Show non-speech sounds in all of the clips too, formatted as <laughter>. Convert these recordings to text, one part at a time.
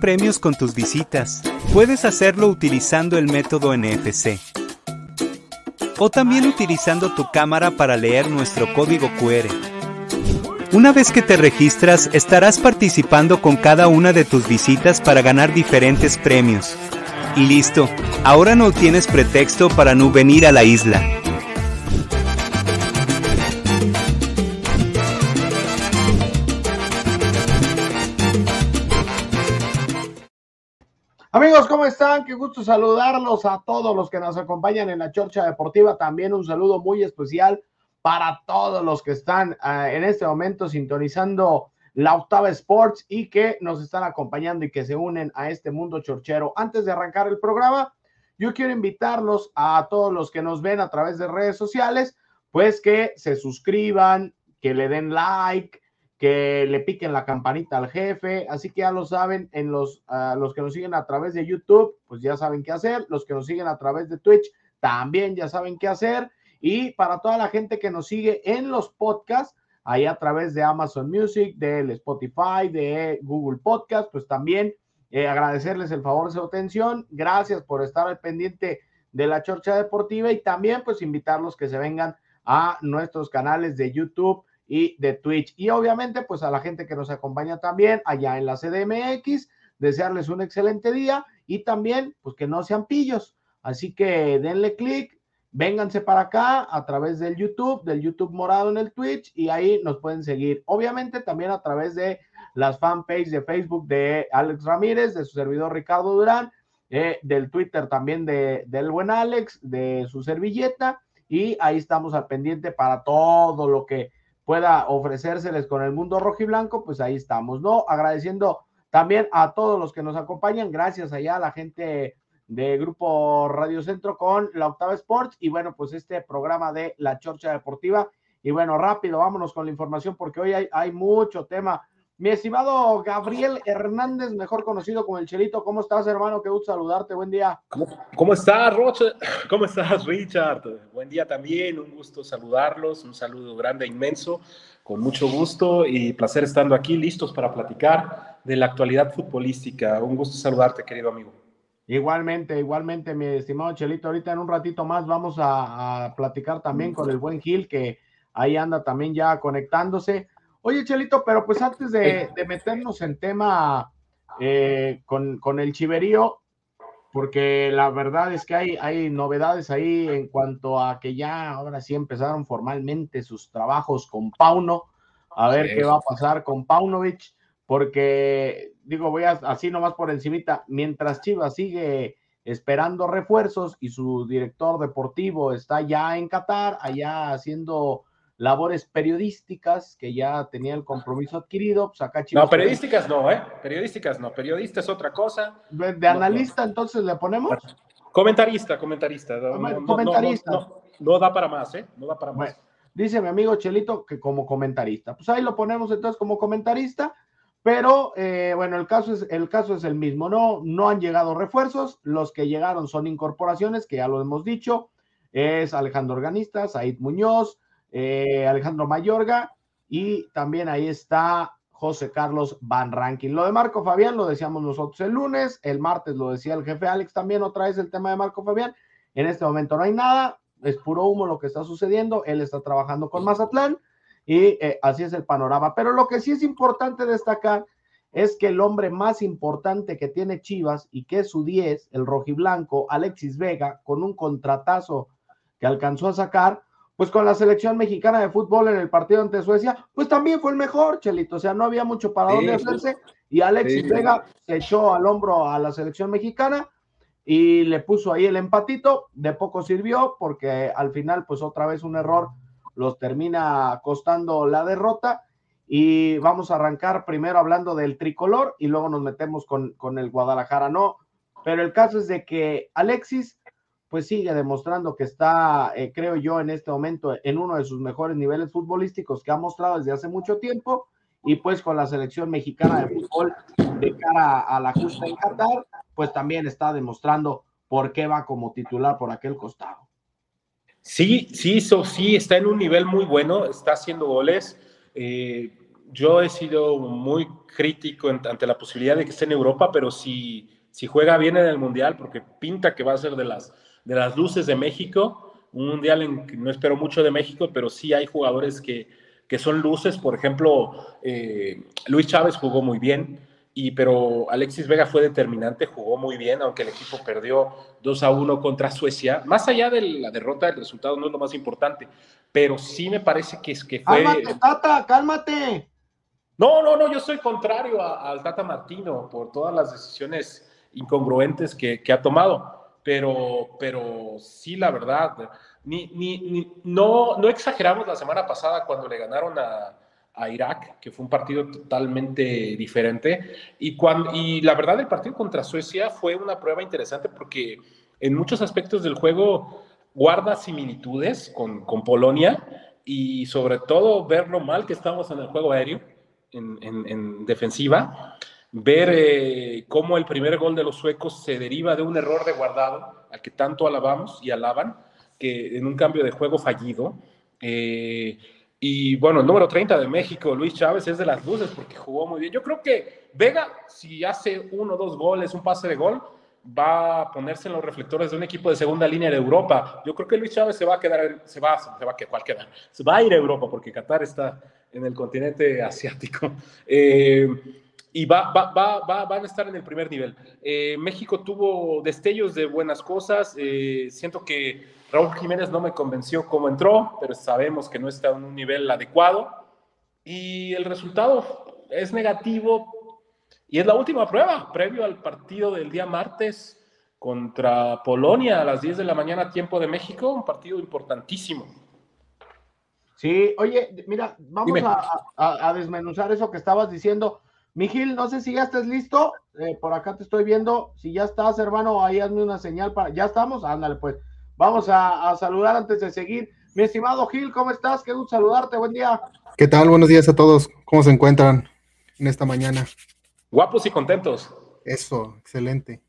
Premios con tus visitas. Puedes hacerlo utilizando el método NFC. O también utilizando tu cámara para leer nuestro código QR. Una vez que te registras, estarás participando con cada una de tus visitas para ganar diferentes premios. Y listo, ahora no tienes pretexto para no venir a la isla. Están? Qué gusto saludarlos a todos los que nos acompañan en la Chorcha Deportiva. También un saludo muy especial para todos los que están uh, en este momento sintonizando la Octava Sports y que nos están acompañando y que se unen a este mundo chorchero. Antes de arrancar el programa, yo quiero invitarlos a todos los que nos ven a través de redes sociales, pues que se suscriban, que le den like, que le piquen la campanita al jefe, así que ya lo saben, en los, los que nos siguen a través de YouTube, pues ya saben qué hacer, los que nos siguen a través de Twitch, también ya saben qué hacer, y para toda la gente que nos sigue en los podcasts, ahí a través de Amazon Music, del Spotify, de Google Podcast, pues también eh, agradecerles el favor de su atención. Gracias por estar al pendiente de la Chorcha Deportiva y también pues invitarlos que se vengan a nuestros canales de YouTube y de Twitch. Y obviamente pues a la gente que nos acompaña también allá en la CDMX, desearles un excelente día y también pues que no sean pillos. Así que denle clic, vénganse para acá a través del YouTube, del YouTube morado en el Twitch y ahí nos pueden seguir. Obviamente también a través de las fanpages de Facebook de Alex Ramírez, de su servidor Ricardo Durán, eh, del Twitter también de, del buen Alex, de su servilleta y ahí estamos al pendiente para todo lo que pueda ofrecérseles con el mundo rojo y blanco, pues ahí estamos, ¿no? Agradeciendo también a todos los que nos acompañan, gracias allá a la gente de Grupo Radio Centro con la Octava Sports y bueno, pues este programa de La Chorcha Deportiva. Y bueno, rápido, vámonos con la información porque hoy hay, hay mucho tema. Mi estimado Gabriel Hernández, mejor conocido como el Chelito, ¿cómo estás, hermano? Qué gusto saludarte, buen día. ¿Cómo, cómo estás, Rocha? <laughs> ¿Cómo estás, Richard? Buen día también, un gusto saludarlos, un saludo grande, inmenso, con mucho gusto y placer estando aquí, listos para platicar de la actualidad futbolística. Un gusto saludarte, querido amigo. Igualmente, igualmente, mi estimado Chelito. Ahorita en un ratito más vamos a, a, platicar también con el buen Gil, que ahí anda también ya conectándose. Oye, Chelito, pero pues antes de, de meternos en tema eh, con, con, el chiverío, porque la verdad es que hay, hay novedades ahí en cuanto a que ya ahora sí empezaron formalmente sus trabajos con Pauno. A ver sí. qué va a pasar con Paunovic, porque digo, voy a, así nomás por encimita, mientras Chivas sigue esperando refuerzos y su director deportivo está ya en Qatar, allá haciendo labores periodísticas, que ya tenía el compromiso adquirido, pues acá Chivas... No, periodísticas no, ¿eh? Periodísticas no, periodista es otra cosa. De, de analista no, no. entonces le ponemos... Comentarista, comentarista. No, comentarista. No, da para más, ¿eh? No da para más. Bueno, dice mi amigo Chelito que como comentarista. Pues ahí lo ponemos entonces como comentarista pero eh, bueno, el caso, es, el caso es el mismo, ¿no? No han llegado refuerzos, los que llegaron son incorporaciones, que ya lo hemos dicho, es Alejandro Organista, Said Muñoz, eh, Alejandro Mayorga y también ahí está José Carlos Van Rankin. Lo de Marco Fabián lo decíamos nosotros el lunes, el martes lo decía el jefe Alex también otra vez el tema de Marco Fabián. En este momento no hay nada, es puro humo lo que está sucediendo, él está trabajando con Mazatlán y eh, así es el panorama. Pero lo que sí es importante destacar es que el hombre más importante que tiene Chivas y que es su 10, el rojiblanco, Alexis Vega, con un contratazo que alcanzó a sacar, pues con la selección mexicana de fútbol en el partido ante Suecia, pues también fue el mejor, Chelito, o sea, no había mucho para dónde hacerse. Y Alexis sí, Vega se echó al hombro a la selección mexicana y le puso ahí el empatito, de poco sirvió porque al final pues otra vez un error los termina costando la derrota. Y vamos a arrancar primero hablando del tricolor y luego nos metemos con, con el Guadalajara, ¿no? Pero el caso es de que Alexis, pues sigue demostrando que está, eh, creo yo, en este momento en uno de sus mejores niveles futbolísticos que ha mostrado desde hace mucho tiempo y pues con la selección mexicana de fútbol de cara a la justa en Qatar, pues también está demostrando por qué va como titular por aquel costado. Sí, sí, sí, está en un nivel muy bueno, está haciendo goles. Eh, yo he sido muy crítico ante la posibilidad de que esté en Europa, pero si, si juega bien en el Mundial, porque pinta que va a ser de las, de las luces de México, un Mundial en que no espero mucho de México, pero sí hay jugadores que, que son luces, por ejemplo, eh, Luis Chávez jugó muy bien, y, pero Alexis Vega fue determinante, jugó muy bien, aunque el equipo perdió 2 a 1 contra Suecia. Más allá de la derrota, el resultado no es lo más importante, pero sí me parece que, es que fue... Cálmate, Tata, cálmate. No, no, no, yo soy contrario al Tata Martino por todas las decisiones incongruentes que, que ha tomado, pero, pero sí, la verdad, ni, ni, no, no exageramos la semana pasada cuando le ganaron a a Irak, que fue un partido totalmente diferente. Y, cuando, y la verdad, el partido contra Suecia fue una prueba interesante porque en muchos aspectos del juego guarda similitudes con, con Polonia y sobre todo ver lo mal que estamos en el juego aéreo, en, en, defensiva, ver eh, cómo el primer gol de los suecos se deriva de un error de guardado, al que tanto alabamos y alaban, que en un cambio de juego fallido. Eh, y bueno, el número 30 de México, Luis Chávez, es de las luces porque jugó muy bien. Yo creo que Vega, si hace uno o dos goles, un pase de gol, va a ponerse en los reflectores de un equipo de segunda línea de Europa. Yo creo que Luis Chávez se va a quedar, se va, se va a quedar, se va a ir a Europa porque Qatar está en el continente asiático. <laughs> Eh, y va, va, va, van a estar en el primer nivel. Eh, México tuvo destellos de buenas cosas. Eh, siento que Raúl Jiménez no me convenció cómo entró, pero sabemos que no está en un nivel adecuado. Y el resultado es negativo. Y es la última prueba, previo al partido del día martes contra Polonia a las 10 de la mañana, tiempo de México, un partido importantísimo. Sí, oye, mira, vamos a, a, desmenuzar eso que estabas diciendo. Mijil, no sé si ya estás listo. Eh, por acá te estoy viendo. Si ya estás, hermano, ahí hazme una señal para. ¿Ya estamos? Ándale, pues. Vamos a, saludar antes de seguir. Mi estimado Gil, ¿cómo estás? Qué gusto saludarte. Buen día. ¿Qué tal? Buenos días a todos. ¿Cómo se encuentran en esta mañana? Guapos y contentos. Eso, excelente.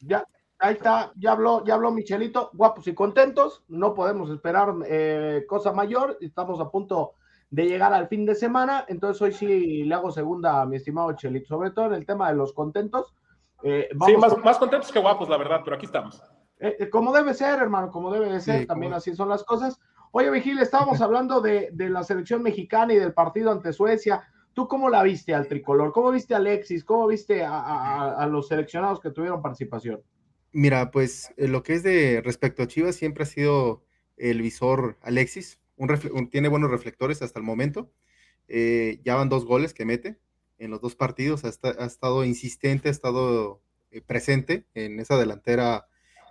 Ya, ahí está, ya habló, ya habló Michelito, guapos y contentos, no podemos esperar eh, cosa mayor, estamos a punto de llegar al fin de semana, entonces hoy sí le hago segunda a mi estimado Chelito, sobre todo en el tema de los contentos. Eh, sí, más, más, contentos que guapos, la verdad, pero aquí estamos. Eh, eh, como debe ser, hermano, como debe de ser, también así son las cosas. Oye, Vigil, estábamos <laughs> hablando de, la selección mexicana y del partido ante Suecia. ¿Tú cómo la viste al tricolor? ¿Cómo viste a Alexis? ¿Cómo viste a, los seleccionados que tuvieron participación? Mira, pues lo que es de respecto a Chivas siempre ha sido el visor Alexis, tiene buenos reflectores hasta el momento. Eh, ya van dos goles que mete en los dos partidos. Ha, estado insistente, ha estado eh, presente en esa delantera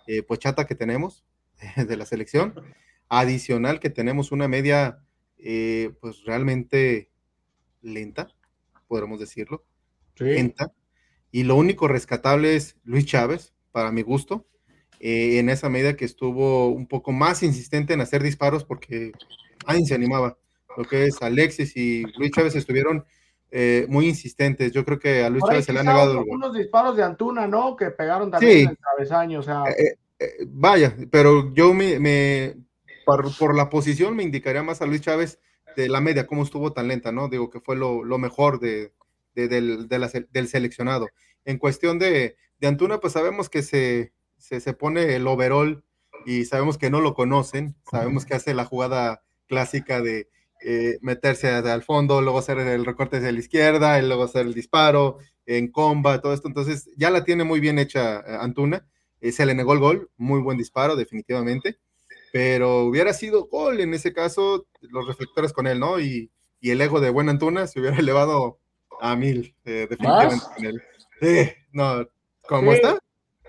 eh, pochata que tenemos <laughs> de la selección. Adicional que tenemos una media, pues realmente lenta, podremos decirlo. Lenta. Y lo único rescatable es Luis Chávez, para mi gusto. Eh, en esa medida que estuvo un poco más insistente en hacer disparos porque nadie se animaba. Lo que es Alexis y Luis Chávez estuvieron eh, muy insistentes. Yo creo que a Luis Chávez se le han negado. Unos disparos de Antuna, ¿no? Que pegaron también en el travesaño. O sea... Eh, vaya, pero yo me, por, la posición me indicaría más a Luis Chávez de la media, cómo estuvo tan lenta, ¿no? Digo que fue lo, mejor de, del, del seleccionado. En cuestión de, de Antuna, pues sabemos que se, se, pone el overall y sabemos que no lo conocen, sabemos que hace la jugada clásica de eh, meterse al fondo, luego hacer el recorte hacia la izquierda, y luego hacer el disparo en comba, todo esto. Entonces ya la tiene muy bien hecha eh, Antuna. Eh, se le negó el gol, muy buen disparo, definitivamente. Pero hubiera sido gol en ese caso, los reflectores con él, ¿no? Y, el ego de buen Antuna se hubiera <laughs> elevado a mil, definitivamente. no, ¿cómo está?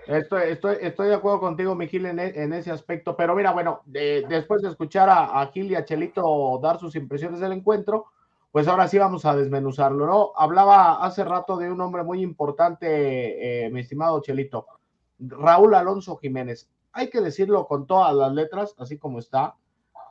Estoy, estoy, estoy de acuerdo contigo, Miguel, en, en ese aspecto. Pero mira, bueno, después de escuchar a, Gil y a Chelito dar sus impresiones del encuentro, pues ahora sí vamos a desmenuzarlo, ¿no? Hablaba hace rato de un hombre muy importante, eh, mi estimado Chelito, Raúl Alonso Jiménez. Hay que decirlo con todas las letras, así como está.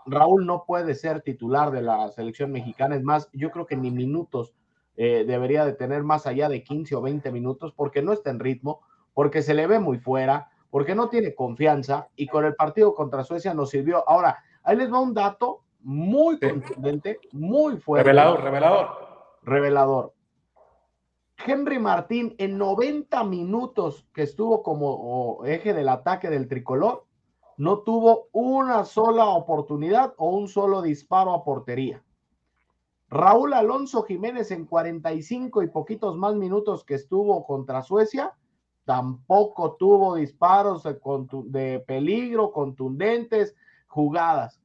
Raúl no puede ser titular de la selección mexicana. Es más, yo creo que ni minutos eh, debería de tener más allá de 15 o 20 minutos porque no está en ritmo porque se le ve muy fuera, porque no tiene confianza y con el partido contra Suecia nos sirvió. Ahora, ahí les va un dato muy contundente, muy fuerte. Revelador, revelador. revelador. Henry Martín en 90 minutos que estuvo como eje del ataque del tricolor, no tuvo una sola oportunidad o un solo disparo a portería. Raúl Alonso Jiménez en 45 y poquitos más minutos que estuvo contra Suecia, tampoco tuvo disparos de, peligro, contundentes, jugadas.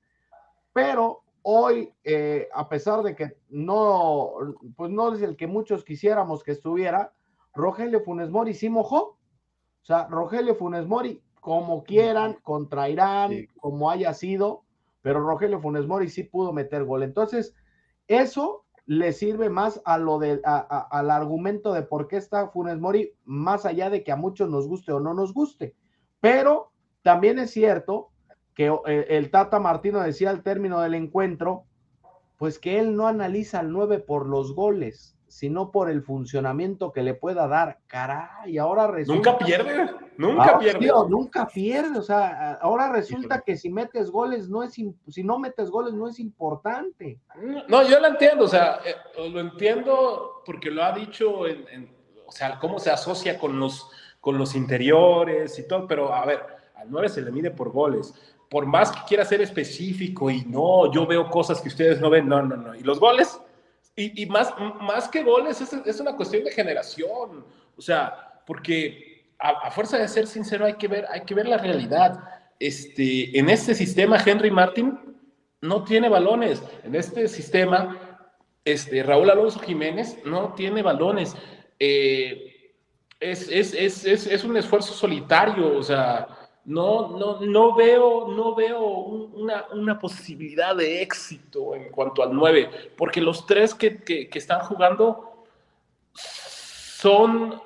Pero hoy, eh, a pesar de que no, pues no es el que muchos quisiéramos que estuviera, Rogelio Funes Mori sí mojó. O sea, Rogelio Funes Mori, como quieran, contra Irán, como haya sido, pero Rogelio Funes Mori sí pudo meter gol. Entonces, eso le sirve más a lo del al argumento de por qué está Funes Mori, más allá de que a muchos nos guste o no nos guste. Pero también es cierto que eh, el Tata Martino decía al término del encuentro, pues que él no analiza al 9 por los goles, sino por el funcionamiento que le pueda dar. Caray, ahora resulta. Nunca pierde, nunca ah, pierde. nunca pierde, o sea, ahora resulta que si metes goles no es, si no metes goles no es importante. No, yo lo entiendo, o sea, eh, lo entiendo porque lo ha dicho en, o sea, cómo se asocia con los, con los interiores y todo, pero a ver, al 9 se le mide por goles. Por más que quiera ser específico y no, yo veo cosas que ustedes no ven, no, no, no. ¿Y los goles? Y, más, más que goles, es, es, una cuestión de generación. O sea, porque a, fuerza de ser sincero hay que ver, hay que ver la realidad. Este, en este sistema, Henry Martin no tiene balones. En este sistema, este, Raúl Alonso Jiménez no tiene balones. Eh, es, es, es, es, un esfuerzo solitario, o sea, no, no, no veo, no veo una, una, posibilidad de éxito en cuanto al 9, porque los tres que, que, están jugando son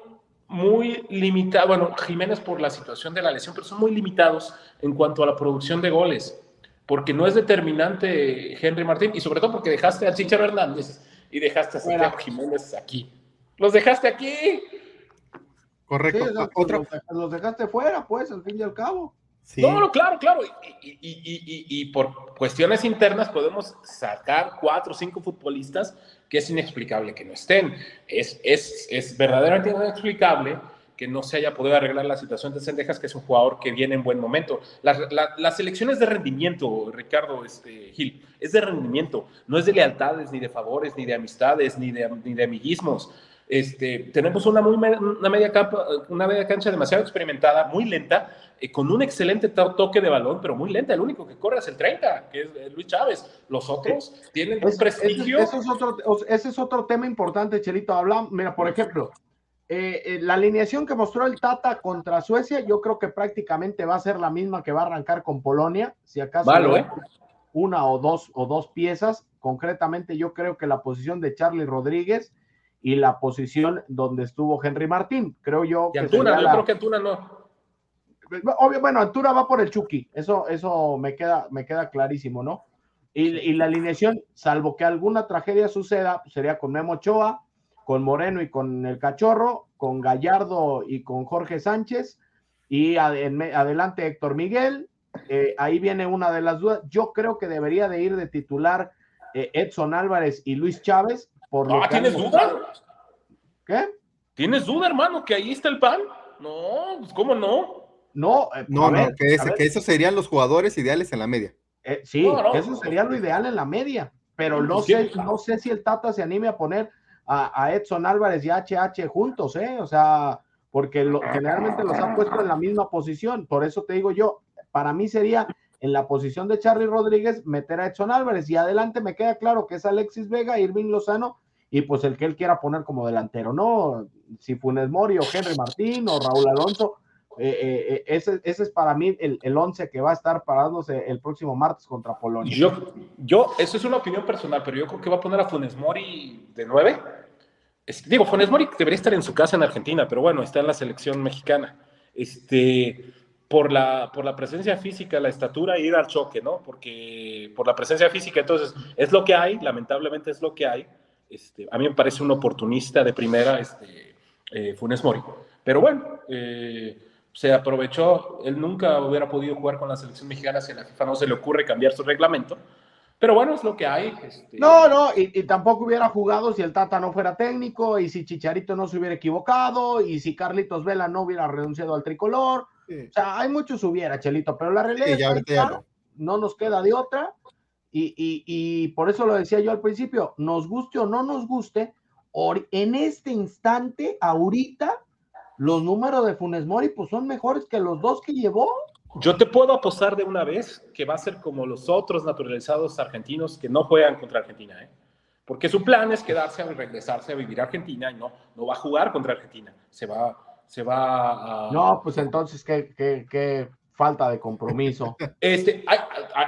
muy limitados, bueno, Jiménez por la situación de la lesión, pero son muy limitados en cuanto a la producción de goles, porque no es determinante Henry Martín, y sobre todo porque dejaste a Chicharo Hernández y dejaste a Santiago Jiménez aquí. Los dejaste aquí Correcto. Los, dejaste fuera, pues, al fin y al cabo. No, claro, claro. Y, por cuestiones internas podemos sacar cuatro o cinco futbolistas que es inexplicable que no estén. Es, es, es verdaderamente inexplicable que no se haya podido arreglar la situación de Sendejas, que es un jugador que viene en buen momento. Las, la, selección es de rendimiento, Ricardo este, Gil, es de rendimiento, no es de lealtades, ni de favores, ni de amistades, ni de, ni de amiguismos. Este, tenemos una, muy, una, media una media cancha demasiado experimentada, muy lenta, eh, con un excelente toque de balón, pero muy lenta. El único que corre es el 30, que es eh, Luis Chávez. Los otros tienen un prestigio. Ese, es otro, ese es otro tema importante, Chelito. Hablamos, mira, por ejemplo, eh, la alineación que mostró el Tata contra Suecia, yo creo que prácticamente va a ser la misma que va a arrancar con Polonia, si acaso una o dos o dos piezas. Concretamente, yo creo que la posición de Charlie Rodríguez y la posición donde estuvo Henry Martín. Creo yo. Y Antuna, yo creo que Antuna no. Obvio, bueno, Antuna va por el Chucky, eso, eso me, queda, me queda clarísimo, ¿no? Y, la alineación, salvo que alguna tragedia suceda, sería con Memo Ochoa, con Moreno y con el Cachorro, con Gallardo y con Jorge Sánchez, y adelante Héctor Miguel. Eh, ahí viene una de las dudas. Yo creo que debería de ir de titular eh, Edson Álvarez y Luis Chávez, ah, ¿tienes duda? ¿Qué? ¿Tienes duda, hermano, que ahí está el pan? No, pues ¿cómo no? No, eh, no, no, que, esos serían los jugadores ideales en la media. Eh, sí, eso sería lo ideal en la media, pero no pues sé, no sé si el Tata se anime a poner a, Edson Álvarez y HH juntos, ¿eh? O sea, porque generalmente los han puesto en la misma posición, por eso te digo yo, para mí sería en la posición de Charlie Rodríguez meter a Edson Álvarez y adelante me queda claro que es Alexis Vega, Irving Lozano y pues el que él quiera poner como delantero, ¿no? Si Funes Mori o Henry Martín o Raúl Alonso, eh, eh, eh, ese, ese, es para mí el, el once que va a estar parándose el próximo martes contra Polonia. Yo, yo, eso es una opinión personal, pero yo creo que va a poner a Funes Mori de nueve. digo, Funes Mori debería estar en su casa en Argentina, pero bueno, está en la selección mexicana. Este, por la, por la presencia física, la estatura, ir al choque, ¿no? Porque por la presencia física, entonces, es lo que hay, lamentablemente es lo que hay. Este, a mí me parece un oportunista de primera, este, eh, Funes Mori. Pero bueno, eh, se aprovechó, él nunca hubiera podido jugar con la selección mexicana si a la FIFA no se le ocurre cambiar su reglamento, Pero bueno, es lo que hay. Este... No, no, y, tampoco hubiera jugado si el Tata no fuera técnico, y si Chicharito no se hubiera equivocado, y si Carlitos Vela no hubiera renunciado al tricolor. O sea, hay muchos hubiera, Chelito, pero la realidad es que no. nos queda de otra. Y, y, por eso lo decía yo al principio, nos guste o no nos guste, en este instante, ahorita, los números de Funes Mori pues son mejores que los dos que llevó. Yo te puedo apostar de una vez que va a ser como los otros naturalizados argentinos que no juegan contra Argentina, ¿eh? Porque su plan es quedarse y regresarse a vivir a Argentina y no, no va a jugar contra Argentina. Se va, se va a... No, pues entonces, ¿qué, qué, qué falta de compromiso? <laughs> Este, hay,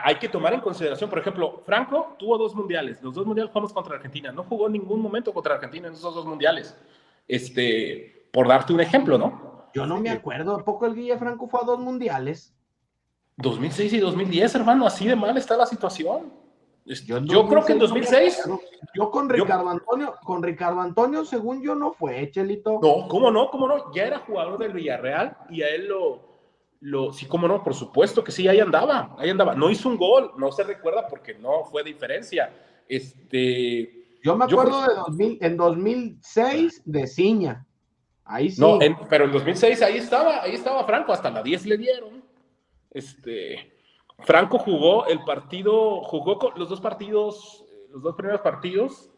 hay, que tomar en consideración, por ejemplo, Franco tuvo dos mundiales. Los dos mundiales jugamos contra Argentina. No jugó en ningún momento contra Argentina en esos dos mundiales. Este, por darte un ejemplo, ¿no? Yo no me acuerdo, ¿a poco el Guille Franco fue a dos mundiales? 2006 y 2010, hermano, así de mal está la situación. Yo, creo que en 2006. yo con Ricardo Antonio, con Ricardo Antonio, según yo, no fue, Chelito. No, ¿cómo no? ¿Cómo no? Ya era jugador del Villarreal y a él lo, lo. Sí, ¿cómo no? Por supuesto que sí, ahí andaba, ahí andaba. No hizo un gol, no se recuerda porque no fue diferencia. Este. Yo me acuerdo de 2000, en 2006 de Ciña. Ahí sí. No, pero en 2006 ahí estaba, ahí estaba Franco, hasta la 10 le dieron. Este, Franco jugó el partido, jugó con los dos partidos, eh, los dos primeros partidos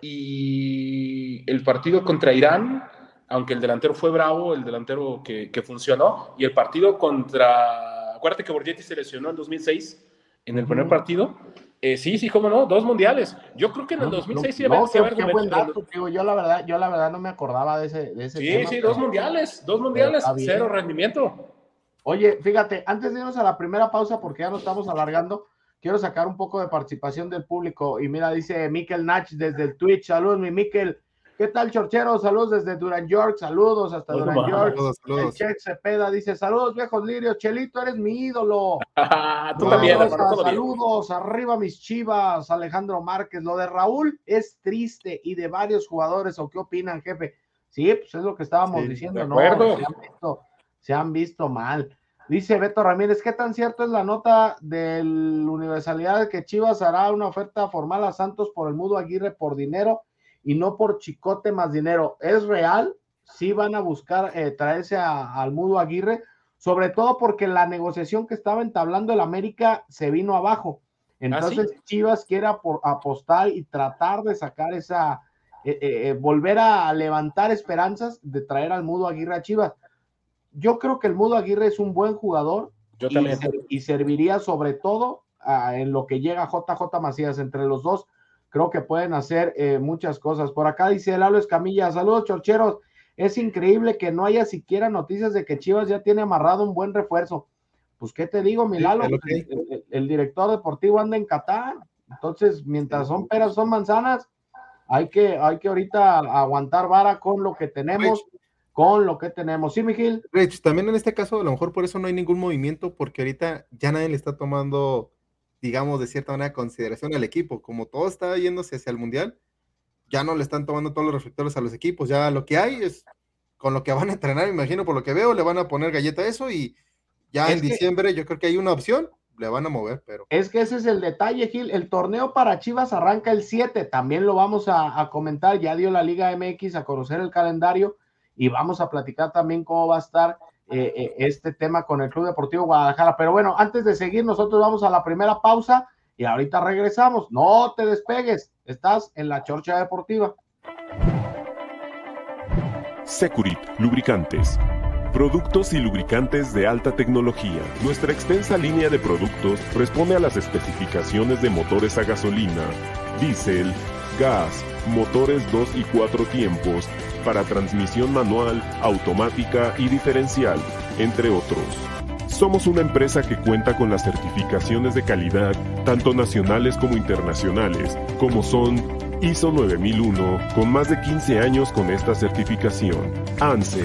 y el partido contra Irán, aunque el delantero fue bravo, el delantero que, funcionó, y el partido contra, acuérdate que Borgetti se lesionó en 2006 en el primer partido, eh, sí, sí, cómo no, dos mundiales. Yo creo que en el 2006 sí no, qué, buen dato, yo la verdad, yo la verdad no me acordaba de ese, de ese Sí, sí, dos mundiales, dos mundiales, cero rendimiento. Oye, fíjate, antes de irnos a la primera pausa, porque ya nos estamos alargando, quiero sacar un poco de participación del público. Y mira, dice Mikel Nach desde el Twitch. Saludos, mi Mikel. ¿Qué tal, Chorchero? Saludos desde Duran York. Saludos hasta Duran York. Saludos, El Cepeda dice: Saludos, viejos lirios. Chelito, eres mi ídolo. <laughs> Tú también, Saludos, arriba mis chivas. Alejandro Márquez. Lo de Raúl es triste y de varios jugadores. ¿O qué opinan, jefe? Sí, pues es lo que estábamos diciendo, ¿no? se han visto mal. Dice Beto Ramírez, ¿qué tan cierto es la nota de la Universalidad de que Chivas hará una oferta formal a Santos por el Mudo Aguirre por dinero y no por chicote más dinero? ¿Es real? Sí van a buscar eh, traerse al Mudo Aguirre, sobre todo porque la negociación que estaba entablando el América se vino abajo. ¿Ah, Entonces Chivas quiere apostar y tratar de sacar esa, eh, eh, volver a levantar esperanzas de traer al Mudo Aguirre a Chivas yo creo que el Mudo Aguirre es un buen jugador yo. Y, serviría sobre todo en lo que llega JJ Macías entre los dos. Creo que pueden hacer eh, muchas cosas. Por acá dice Lalo Escamilla, saludos chorcheros. Es increíble que no haya siquiera noticias de que Chivas ya tiene amarrado un buen refuerzo. Pues, ¿qué te digo, mi Lalo? el, director deportivo anda en Qatar. Entonces, mientras son peras, son manzanas, hay que, hay que ahorita aguantar vara con lo que tenemos con lo que tenemos. Sí, Miguel. Rich, también en este caso, a lo mejor por eso no hay ningún movimiento, porque ahorita ya nadie le está tomando, digamos, de cierta manera consideración al equipo. Como todo está yéndose hacia el Mundial, ya no le están tomando todos los reflectores a los equipos. Ya lo que hay es con lo que van a entrenar, me imagino, por lo que veo, le van a poner galleta a eso y ya en diciembre yo creo que hay una opción, le van a mover, pero. Es que ese es el detalle, Gil. El torneo para Chivas arranca el 7, también lo vamos a, a comentar. Ya dio la Liga MX a conocer el calendario y vamos a platicar también cómo va a estar eh, eh, este tema con el Club Deportivo Guadalajara. Pero bueno, antes de seguir, nosotros vamos a la primera pausa y ahorita regresamos. No te despegues, estás en la Chorcha Deportiva. Securit Lubricantes. Productos y lubricantes de alta tecnología. Nuestra extensa línea de productos responde a las especificaciones de motores a gasolina, diésel, gas, motores 2 y 4 tiempos para transmisión manual, automática y diferencial, entre otros. Somos una empresa que cuenta con las certificaciones de calidad, tanto nacionales como internacionales, como son ISO 9001, con más de 15 años con esta certificación, ANSE,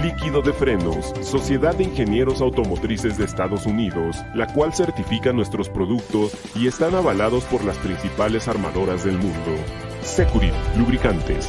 Líquido de Frenos, Sociedad de Ingenieros Automotrices de Estados Unidos, la cual certifica nuestros productos y están avalados por las principales armadoras del mundo. Securit Lubricantes,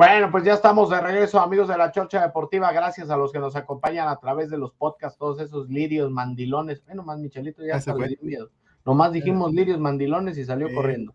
Bueno, pues ya estamos de regreso, amigos de la Chorcha Deportiva. Gracias a los que nos acompañan a través de los podcasts, todos esos lirios, mandilones. Bueno, más Michelito ya se dio miedo. Nomás dijimos lirios, mandilones y salió corriendo.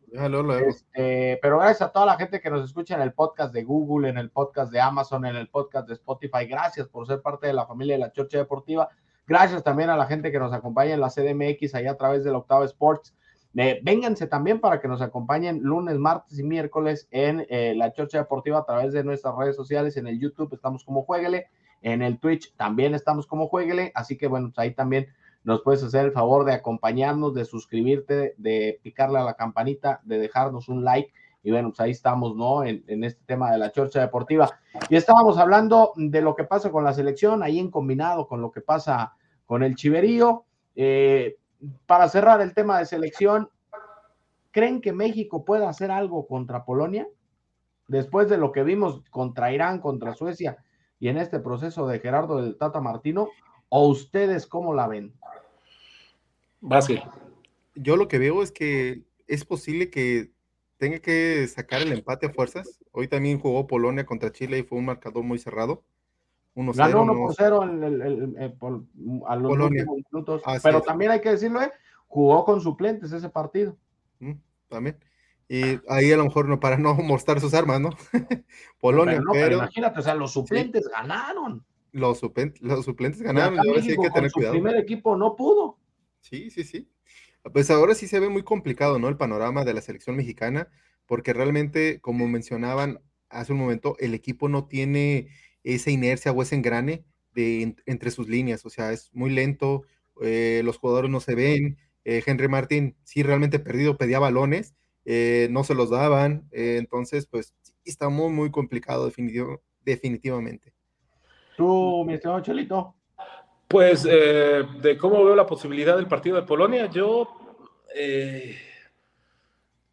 Este, pero gracias a toda la gente que nos escucha en el podcast de Google, en el podcast de Amazon, en el podcast de Spotify. Gracias por ser parte de la familia de la Chorcha Deportiva. Gracias también a la gente que nos acompaña en la CDMX, allá a través del Octavo Sports. Eh, vénganse también para que nos acompañen lunes, martes y miércoles en eh, la Chorcha Deportiva a través de nuestras redes sociales. En el YouTube estamos como Jueguele, en el Twitch también estamos como Jueguele. Así que bueno, pues ahí también nos puedes hacer el favor de acompañarnos, de suscribirte, de picarle a la campanita, de dejarnos un like. Y bueno, pues ahí estamos, ¿no? En, este tema de la chorcha deportiva. Y estábamos hablando de lo que pasa con la selección, ahí en combinado con lo que pasa con el chiverío. Eh, para cerrar el tema de selección, ¿creen que México pueda hacer algo contra Polonia? Después de lo que vimos contra Irán, contra Suecia y en este proceso de Gerardo del Tata Martino, ¿o ustedes cómo la ven? Básico. Yo lo que veo es que es posible que tenga que sacar el empate a fuerzas. Hoy también jugó Polonia contra Chile y fue un marcador muy cerrado. 1 Ganó 1 por 0 en el, el, el, por, a los Polonia. últimos minutos. Pero también hay que decirlo, ¿eh? jugó con suplentes ese partido. Mm, también. Y ahí a lo mejor no para no <laughs> mostrar sus armas, ¿no? <laughs> Polonia, pero, no, pero, pero, imagínate, o sea, los suplentes sí. ganaron. Los, suplentes, los suplentes ganaron, ahora sí hay que tener su cuidado. primer equipo no pudo. Sí, sí, sí. Pues ahora sí se ve muy complicado, ¿no? El panorama de la selección mexicana, porque realmente, como mencionaban hace un momento, el equipo no tiene esa inercia o ese engrane de, en, entre sus líneas, o sea, es muy lento, eh, los jugadores no se ven, eh, Henry Martin sí realmente perdido, pedía balones, eh, no se los daban, eh, entonces pues está muy, muy complicado definitivo, definitivamente. Tú, mi estimado Chelito. Pues eh, de cómo veo la posibilidad del partido de Polonia, yo eh,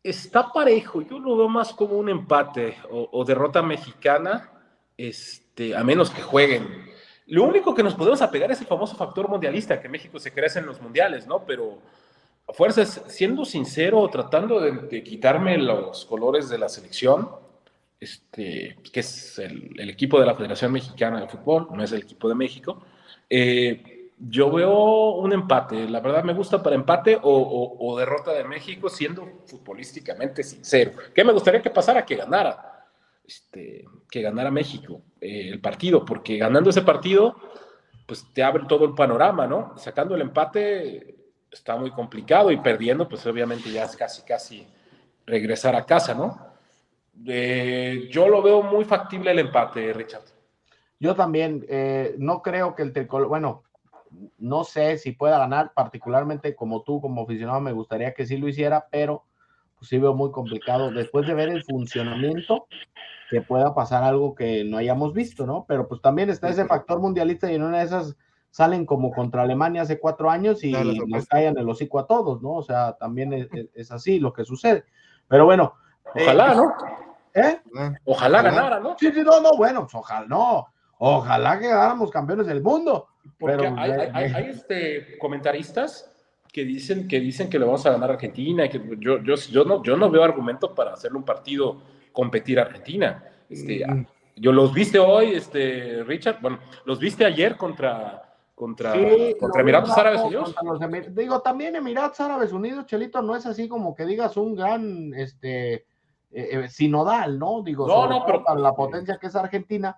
está parejo, yo lo veo más como un empate o, o, derrota mexicana, este, a menos que jueguen. Lo único que nos podemos apegar es el famoso factor mundialista, que México se crece en los mundiales, ¿no? Pero a fuerzas, siendo sincero, tratando de, quitarme los colores de la selección, este, que es el, equipo de la Federación Mexicana de Fútbol, no es el equipo de México. Eh, yo veo un empate, la verdad me gusta para empate o, o, o, derrota de México, siendo futbolísticamente sincero. ¿Qué me gustaría que pasara? Que ganara, este, que ganara México eh, el partido, porque ganando ese partido, pues te abre todo el panorama, ¿no? Sacando el empate está muy complicado y perdiendo, pues obviamente ya es casi, casi regresar a casa, ¿no? Yo lo veo muy factible el empate, Richard. Yo también eh, no creo que el tricolor, bueno, no sé si pueda ganar, particularmente como tú, como aficionado, me gustaría que sí lo hiciera, pero sí veo muy complicado después de ver el funcionamiento que pueda pasar algo que no hayamos visto, ¿no? Pero pues también está ese factor mundialista y en una de esas salen como contra Alemania hace cuatro años y nos callan el hocico a todos, ¿no? O sea, también es, es así lo que sucede. Pero bueno. Ojalá, eh, ¿no? ¿Eh? Ojalá, ojalá ganara, ¿no? Sí, sí, no, no, bueno, pues ojalá, no. Ojalá que ganáramos campeones del mundo. Porque pero, hay, hay, hay, hay, este, comentaristas que dicen que dicen que le vamos a ganar a Argentina. Que yo, yo, yo, no, yo no veo argumento para hacerle un partido competir a Argentina. Este, mm. Yo los viste hoy, este, Richard. Bueno, los viste ayer contra, contra, sí, contra Emiratos Árabes Unidos. Los, digo, también Emiratos Árabes Unidos, Chelito, no es así como que digas un gran este, eh, sinodal, ¿no? Digo, no, no, pero, la potencia que es Argentina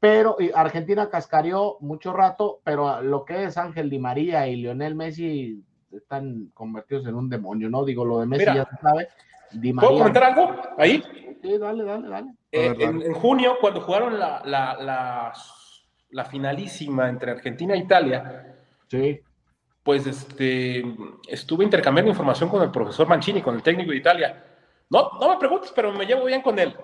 pero Argentina cascarió mucho rato, pero lo que es Ángel Di María y Lionel Messi están convertidos en un demonio, ¿no? Digo, lo de Messi Mira, ya se sabe. Di María, ¿Puedo comentar algo ahí? Sí, dale, dale, dale. Eh, en, en, junio, cuando jugaron la, la, la, la, finalísima entre Argentina e Italia, sí. pues este, estuve intercambiando información con el profesor Mancini, con el técnico de Italia. No, no me preguntes, pero me llevo bien con él.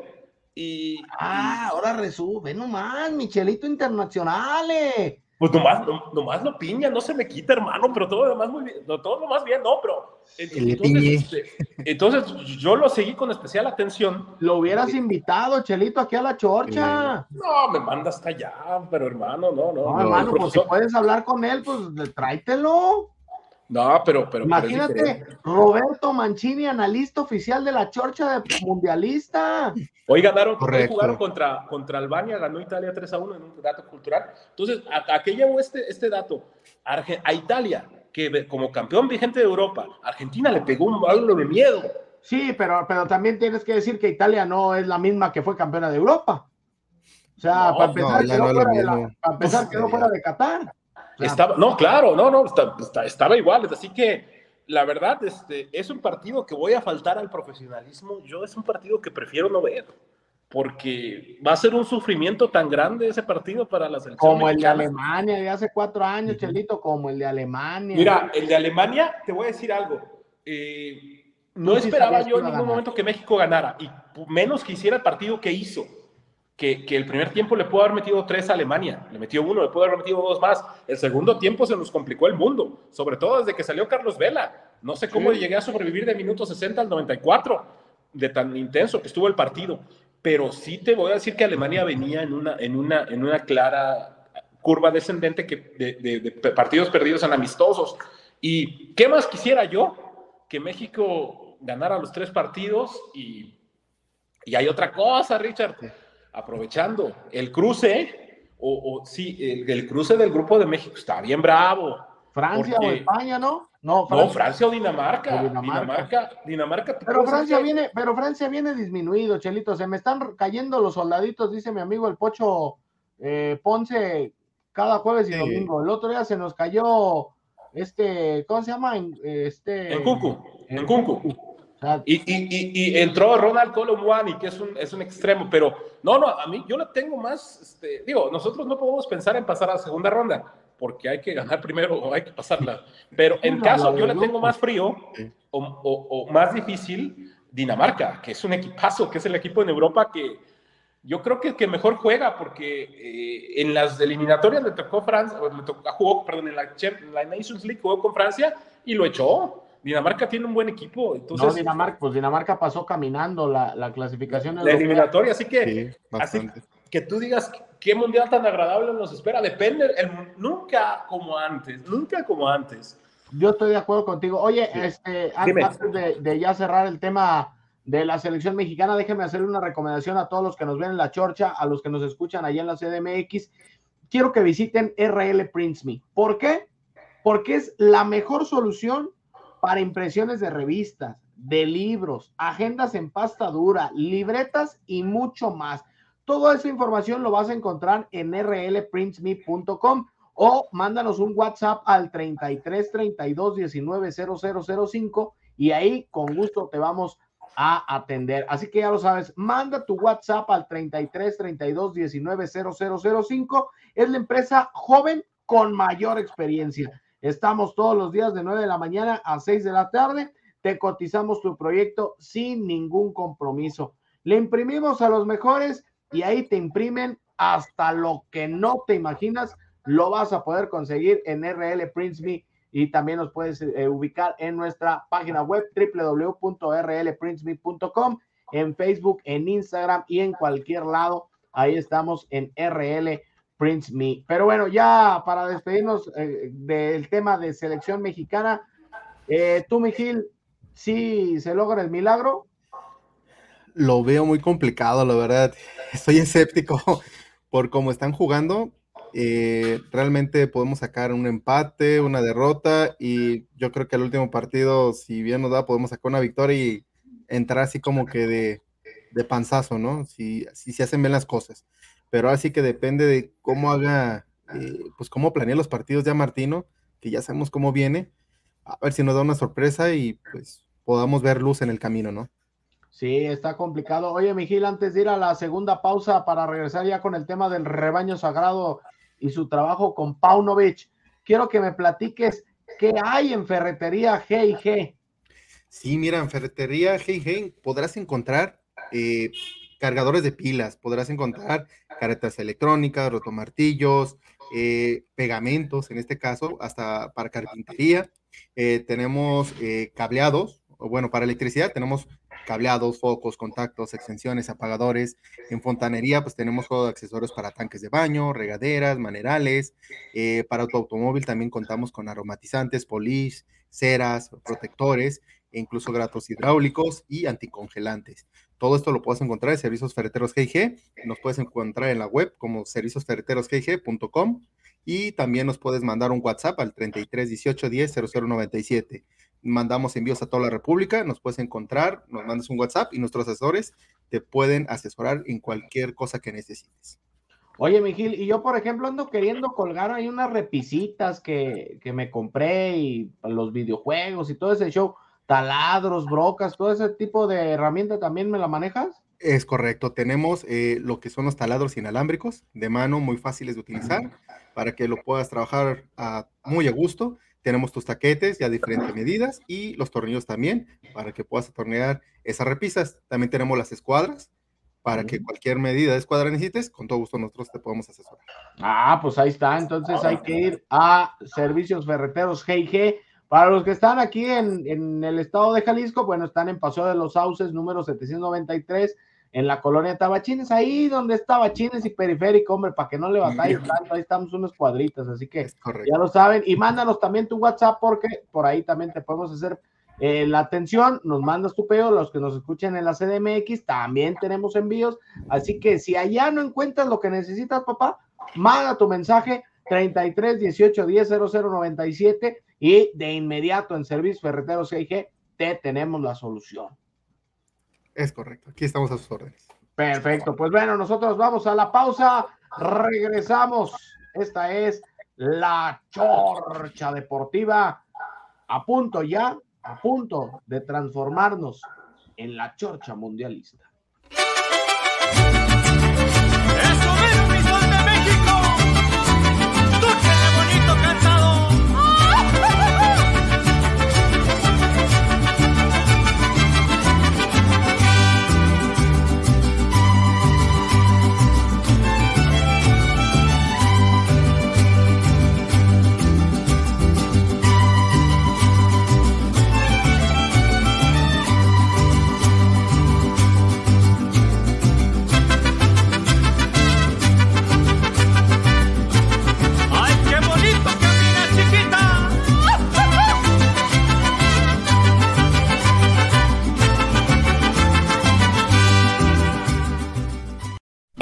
Y, ah, ahora resume, nomás, Michelito Internacionales. Pues nomás, nomás lo piña, no se me quita, hermano, pero todo lo demás muy bien, todo lo más bien, no, pero entonces, este, entonces, yo lo seguí con especial atención. Lo hubieras invitado, Chelito, aquí a la chorcha. No, me manda hasta allá, pero hermano, no, no. No, hermano, pues si puedes hablar con él, pues tráetelo. No, pero, pero. Imagínate, Roberto Mancini, analista oficial de la Chorcha de Mundialista. Hoy ganaron, jugaron contra, contra Albania, ganó Italia 3 a 1 en un dato cultural. Entonces, ¿a, qué llevo este, este dato? A, Italia, que como campeón vigente de Europa, Argentina le pegó un balón de miedo. Sí, pero, pero también tienes que decir que Italia no es la misma que fue campeona de Europa. O sea, para empezar, que no, fuera, de para empezar, que no fuera de Qatar. Estaba, no, claro, no, no, estaba igual. Así que la verdad, este, es un partido que voy a faltar al profesionalismo. Yo es un partido que prefiero no ver, porque va a ser un sufrimiento tan grande ese partido para la selección. Como el de Alemania de hace cuatro años, Chelito, como el de Alemania. Mira, el de Alemania, te voy a decir algo. Eh, no esperaba yo en ningún momento que México ganara, y menos que hiciera el partido que hizo que, el primer tiempo le pudo haber metido tres a Alemania, le metió uno, le pudo haber metido dos más. El segundo tiempo se nos complicó el mundo, sobre todo desde que salió Carlos Vela. No sé cómo llegué a sobrevivir de minuto 60 al 94, de tan intenso que estuvo el partido. Pero sí te voy a decir que Alemania venía en una, en una, en una clara curva descendente que, de, partidos perdidos en amistosos. ¿Y qué más quisiera yo? Que México ganara los tres partidos y, y hay otra cosa, Richard aprovechando el cruce, o, sí, el, cruce del grupo de México está bien bravo. Francia o España, ¿no? No, Francia, o, Dinamarca. Dinamarca. Dinamarca. pero Francia viene, pero Francia viene disminuido, Chelito. Se me están cayendo los soldaditos, dice mi amigo el Pocho eh, Ponce, cada jueves y domingo. El otro día se nos cayó este, ¿cómo se llama? Este, en Cucu. En, Cucu. Y, entró Ronald Colomwani, que es un, es un extremo, pero no, no, a mí yo la tengo más, este, digo, nosotros no podemos pensar en pasar a la segunda ronda, porque hay que ganar primero o <laughs> hay que pasarla, pero en caso yo la tengo más frío o, más difícil, Dinamarca, que es un equipazo, que es el equipo en Europa que yo creo que, que mejor juega, porque eh, en las eliminatorias le tocó Francia, le tocó, jugó, perdón, en la, en la Nations League jugó con Francia y lo echó. Dinamarca tiene un buen equipo. Entonces, no, Dinamarca, pues Dinamarca pasó caminando la, la clasificación. La eliminatoria, así que, así que tú digas qué mundial tan agradable nos espera, depende, el, nunca como antes, nunca como antes. Yo estoy de acuerdo contigo. Oye, este, antes de, de, ya cerrar el tema de la selección mexicana, déjeme hacerle una recomendación a todos los que nos ven en la chorcha, a los que nos escuchan allá en la CDMX. Quiero que visiten RL Prints Me. ¿Por qué? Porque es la mejor solución para impresiones de revistas, de libros, agendas en pasta dura, libretas y mucho más. Toda esa información lo vas a encontrar en rlprintsme.com o mándanos un WhatsApp al 33 32 19 0005 y ahí con gusto te vamos a atender. Así que ya lo sabes, manda tu WhatsApp al 33 32 19 0005. Es la empresa joven con mayor experiencia. Estamos todos los días de 9 de la mañana a 6 de la tarde. Te cotizamos tu proyecto sin ningún compromiso. Le imprimimos a los mejores y ahí te imprimen hasta lo que no te imaginas. Lo vas a poder conseguir en RL Prints Me y también nos puedes eh, ubicar en nuestra página web www.rlprintsme.com, en Facebook, en Instagram y en cualquier lado. Ahí estamos en RL Prince Me. Pero bueno, ya para despedirnos eh, del tema de selección mexicana, eh, tú, Miguel, ¿sí se logra el milagro? Lo veo muy complicado, la verdad. <laughs> Estoy escéptico <laughs> por cómo están jugando. Eh, realmente podemos sacar un empate, una derrota y yo creo que el último partido, si bien nos da, podemos sacar una victoria y entrar así como que de, de panzazo, ¿no? Si, si se hacen bien las cosas pero así que depende de cómo haga, eh, pues cómo planea los partidos ya Martino, que ya sabemos cómo viene, a ver si nos da una sorpresa y pues podamos ver luz en el camino, ¿no? Sí, está complicado. Oye, Miguel, antes de ir a la segunda pausa para regresar ya con el tema del rebaño sagrado y su trabajo con Paunovic, quiero que me platiques qué hay en Ferretería G&G. Sí, mira, en Ferretería G&G podrás encontrar eh, cargadores de pilas, podrás encontrar caretas electrónicas, rotomartillos, eh, pegamentos, en este caso, hasta para carpintería. Eh, tenemos eh, cableados, bueno, para electricidad tenemos cableados, focos, contactos, extensiones, apagadores. En fontanería, pues tenemos juego de accesorios para tanques de baño, regaderas, manerales. para tu automóvil también contamos con aromatizantes, polish, ceras, protectores, e incluso gratos hidráulicos y anticongelantes. Todo esto lo puedes encontrar en Servicios Ferreteros GIG. Nos puedes encontrar en la web como serviciosferreterosgig.com y también nos puedes mandar un WhatsApp al 33 18 10 0097. Mandamos envíos a toda la República, nos puedes encontrar, nos mandas un WhatsApp y nuestros asesores te pueden asesorar en cualquier cosa que necesites. Oye, Miguel, y yo, por ejemplo, ando queriendo colgar ahí unas repisitas que, que me compré y los videojuegos y todo ese show taladros, brocas, todo ese tipo de herramienta también me la manejas? Es correcto, tenemos eh, lo que son los taladros inalámbricos de mano muy fáciles de utilizar para que lo puedas trabajar muy a gusto. Tenemos tus taquetes ya a diferentes medidas y los tornillos también para que puedas atornillar esas repisas. También tenemos las escuadras para que cualquier medida de escuadra necesites, con todo gusto nosotros te podemos asesorar. Ah, pues ahí está. Entonces hay que ir a Servicios Ferreteros GIG para los que están aquí en, el estado de Jalisco, bueno, están en Paseo de los Sauces, número 793, en la colonia Tabachines, ahí donde está Tabachines y Periférico, hombre, para que no le batalles tanto, ahí estamos unos cuadritos, así que ya lo saben. Y mándanos también tu WhatsApp, porque por ahí también te podemos hacer eh, la atención, nos mandas tu peo, los que nos escuchan en la CDMX, también tenemos envíos, así que si allá no encuentras lo que necesitas, papá, manda tu mensaje 33 18 10 00 97 y de inmediato en Servicio Ferreteros CIG te tenemos la solución. Es correcto, aquí estamos a sus órdenes. Perfecto, pues bueno, nosotros vamos a la pausa, regresamos. Esta es la Chorcha Deportiva, a punto ya, a punto de transformarnos en la Chorcha Mundialista.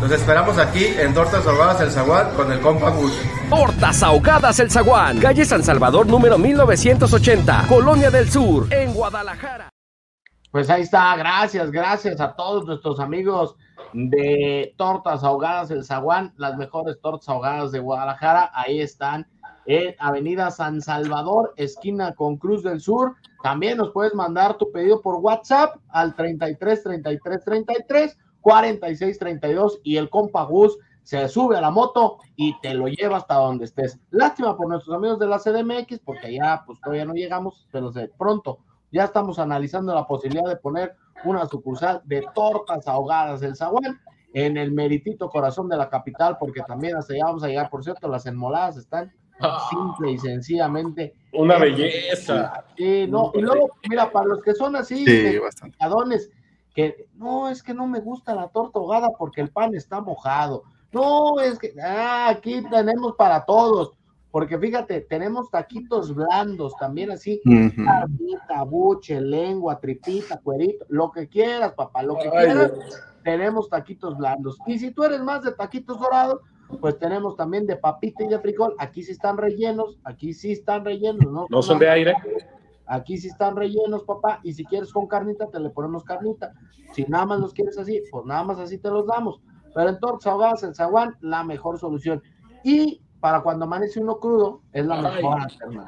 Los esperamos aquí en Tortas Ahogadas El Zaguán con el compa Gus. Tortas Ahogadas El Zaguán, calle San Salvador número 1980, Colonia del Sur, en Guadalajara. Pues ahí está, gracias, gracias a todos nuestros amigos de Tortas Ahogadas El Zaguán, las mejores tortas ahogadas de Guadalajara, ahí están en Avenida San Salvador, esquina con Cruz del Sur. También nos puedes mandar tu pedido por WhatsApp al 33 33 33 4632 y el compa Gus se sube a la moto y te lo lleva hasta donde estés. Lástima por nuestros amigos de la CDMX, porque ya pues todavía no llegamos, pero de pronto ya estamos analizando la posibilidad de poner una sucursal de tortas ahogadas del Zaguán en el meritito corazón de la capital, porque también hasta allá vamos a llegar, por cierto, las enmoladas están simple y sencillamente. Una belleza. Sí, no, y luego, mira, para los que son así, sí, adones, que no, es que no me gusta la torta ahogada porque el pan está mojado. No, es que ah, aquí tenemos para todos, porque fíjate, tenemos taquitos blandos también así, uh buche, lengua, tripita, cuerito, lo que quieras, papá, lo que quieras, tenemos taquitos blandos. Y si tú eres más de taquitos dorados, pues tenemos también de papita y de frijol, aquí sí están rellenos, aquí sí están rellenos, ¿no? No son de aire. Aquí sí están rellenos, papá, y si quieres con carnita, te le ponemos carnita. Si nada más los quieres así, pues nada más así te los damos. Pero en tortas ahogadas, el zaguán, la mejor solución. Y para cuando amanece uno crudo, es la mejor alternativa.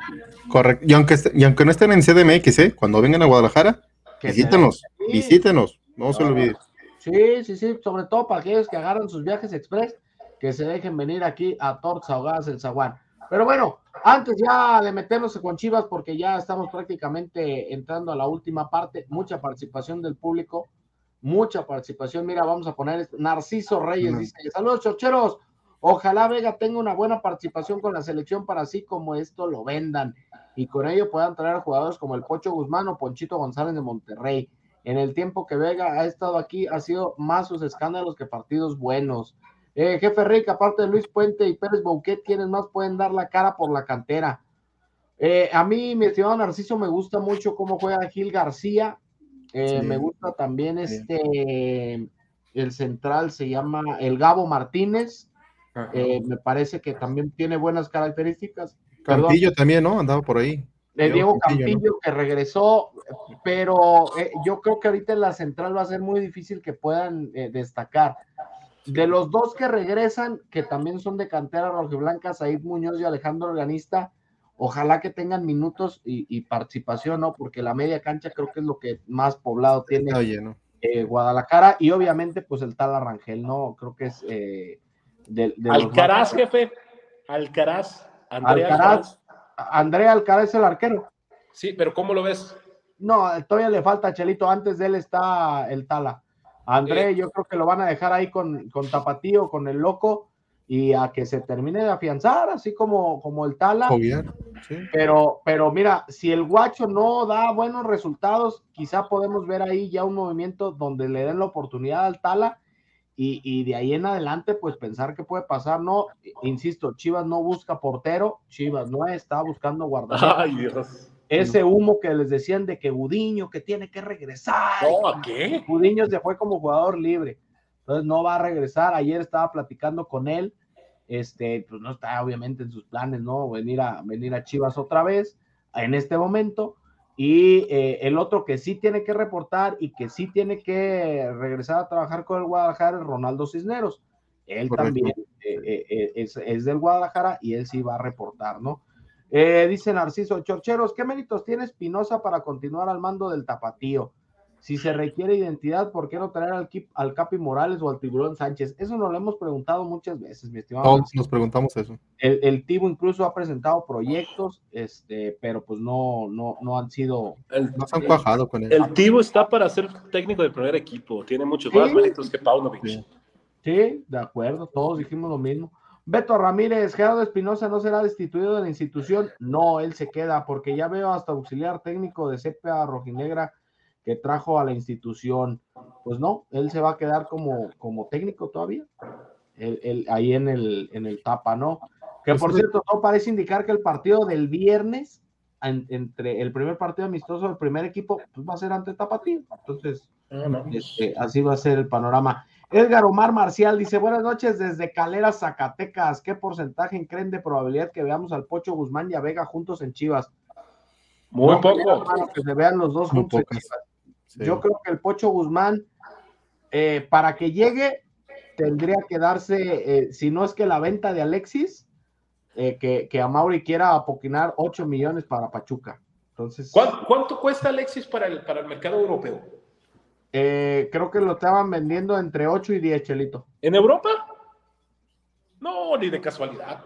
Correcto. Y aunque, y aunque no estén en CDMX, ¿eh? cuando vengan a Guadalajara, visítenos, visítenos, no se lo olviden. Sí, sí, sí, sobre todo para aquellos que agarran sus viajes express, que se dejen venir aquí a Tortas Ahogadas el Zaguán. Pero bueno, antes ya de meternos con Chivas, porque ya estamos prácticamente entrando a la última parte, mucha participación del público, mucha participación. Mira, vamos a poner Narciso Reyes, dice, saludos chocheros, ojalá Vega tenga una buena participación con la selección para así como esto lo vendan y con ello puedan traer jugadores como el Pocho Guzmán o Ponchito González de Monterrey. En el tiempo que Vega ha estado aquí, ha sido más sus escándalos que partidos buenos. Eh, jefe Rick, aparte de Luis Puente y Pérez Bouquet, ¿quiénes más pueden dar la cara por la cantera? Eh, a mí, mi estimado Narciso, me gusta mucho cómo juega Gil García. Eh, me gusta también este, el central se llama el Gabo Martínez. me parece que también tiene buenas características. Campillo también, ¿no? Andaba por ahí. De Diego Campillo, que regresó, pero yo creo que ahorita en la central va a ser muy difícil que puedan destacar. De los dos que regresan, que también son de cantera rojiblanca, Said Muñoz y Alejandro Organista, ojalá que tengan minutos y, participación, ¿no? Porque la media cancha creo que es lo que más poblado tiene eh, Guadalajara y obviamente pues el tal Arrangel, ¿no? Creo que es eh, de, Alcaraz, jefe. Alcaraz. Andrea Alcaraz. Andrea Alcaraz es el arquero. Sí, pero ¿cómo lo ves? No, todavía le falta Chelito, antes de él está el Tala. André, eh, yo creo que lo van a dejar ahí con, con Tapatío, con el loco, y a que se termine de afianzar, así como, como el Tala. Pero, pero mira, si el guacho no da buenos resultados, quizá podemos ver ahí ya un movimiento donde le den la oportunidad al Tala. Y, y de ahí en adelante, pues pensar que puede pasar, no, insisto, Chivas no busca portero, Chivas no está buscando guardar. Ay, Dios ese humo que les decían de que Gudiño que tiene que regresar. No, ¿a qué? Gudiño se fue como jugador libre. Entonces no va a regresar. Ayer estaba platicando con él. Este, pues no está obviamente en sus planes, ¿no? Venir a, venir a Chivas otra vez en este momento. Y eh, el otro que sí tiene que reportar y que sí tiene que regresar a trabajar con el Guadalajara es Ronaldo Cisneros. Él también eh, eh, es, es, del Guadalajara y él sí va a reportar, ¿no? Eh, dice Narciso, Chorcheros, ¿qué méritos tiene Espinosa para continuar al mando del tapatío? Si se requiere identidad, ¿por qué no traer al, al Capi Morales o al Tiburón Sánchez? Eso nos lo hemos preguntado muchas veces, mi estimado. Todos nos preguntamos eso. El, el Tibo incluso ha presentado proyectos, este, pero pues no, no, no han sido. no se han cuajado con él. El Tibo está para ser técnico del primer equipo, tiene muchos más méritos que Paunovic. Sí. sí, de acuerdo, todos dijimos lo mismo. Beto Ramírez, Gerardo Espinosa no será destituido de la institución. No, él se queda, porque ya veo hasta auxiliar técnico de CPA Rojinegra que trajo a la institución. Pues no, él se va a quedar como, como técnico todavía. ahí en el, en el tapa, ¿no? Que por cierto, todo parece indicar que el partido del viernes, entre el primer partido amistoso del primer equipo, pues va a ser ante Tapatío. Entonces, ah, este, así va a ser el panorama. Edgar Omar Marcial dice: Buenas noches desde Calera, Zacatecas. ¿Qué porcentaje creen de probabilidad que veamos al Pocho Guzmán y a Vega juntos en Chivas? Muy poco. que se vean los dos juntos en Chivas. Yo creo que el Pocho Guzmán, eh, para que llegue, tendría que darse, eh, si no es que la venta de Alexis, eh, que, que a Mauri quiera apoquinar 8 millones para Pachuca. Entonces, ¿Cuánto, ¿Cuánto, cuesta Alexis para el, para el mercado europeo? Eh, creo que lo estaban vendiendo entre 8 y 10, Chelito. ¿En Europa? No, ni de casualidad.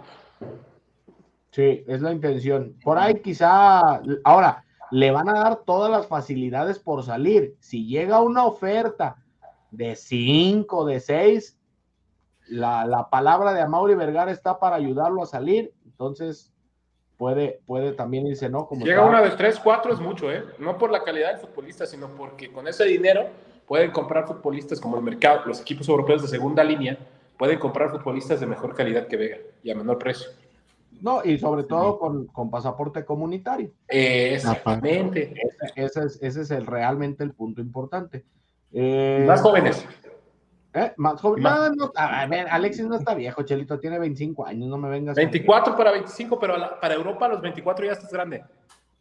Sí, es la intención. Por ahí quizá, ahora, le van a dar todas las facilidades por salir. Si llega una oferta de 5, de 6, la, la, palabra de Amaury Vergara está para ayudarlo a salir. Entonces, puede, puede también irse, ¿no? Como Llega una de tres, cuatro es mucho, ¿eh? No por la calidad del futbolista, sino porque con ese dinero pueden comprar futbolistas como el mercado, los equipos europeos de segunda línea, pueden comprar futbolistas de mejor calidad que Vega y a menor precio. No, y sobre todo con, con pasaporte comunitario. Exactamente. Ese, es, ese es el, realmente el punto importante. Eh, Más jóvenes. ¿Eh? Más joven. No, no, a ver, Alexis no está viejo, Chelito, tiene 25 años, no me vengas. 24 para 25, pero para Europa a los 24 ya estás grande.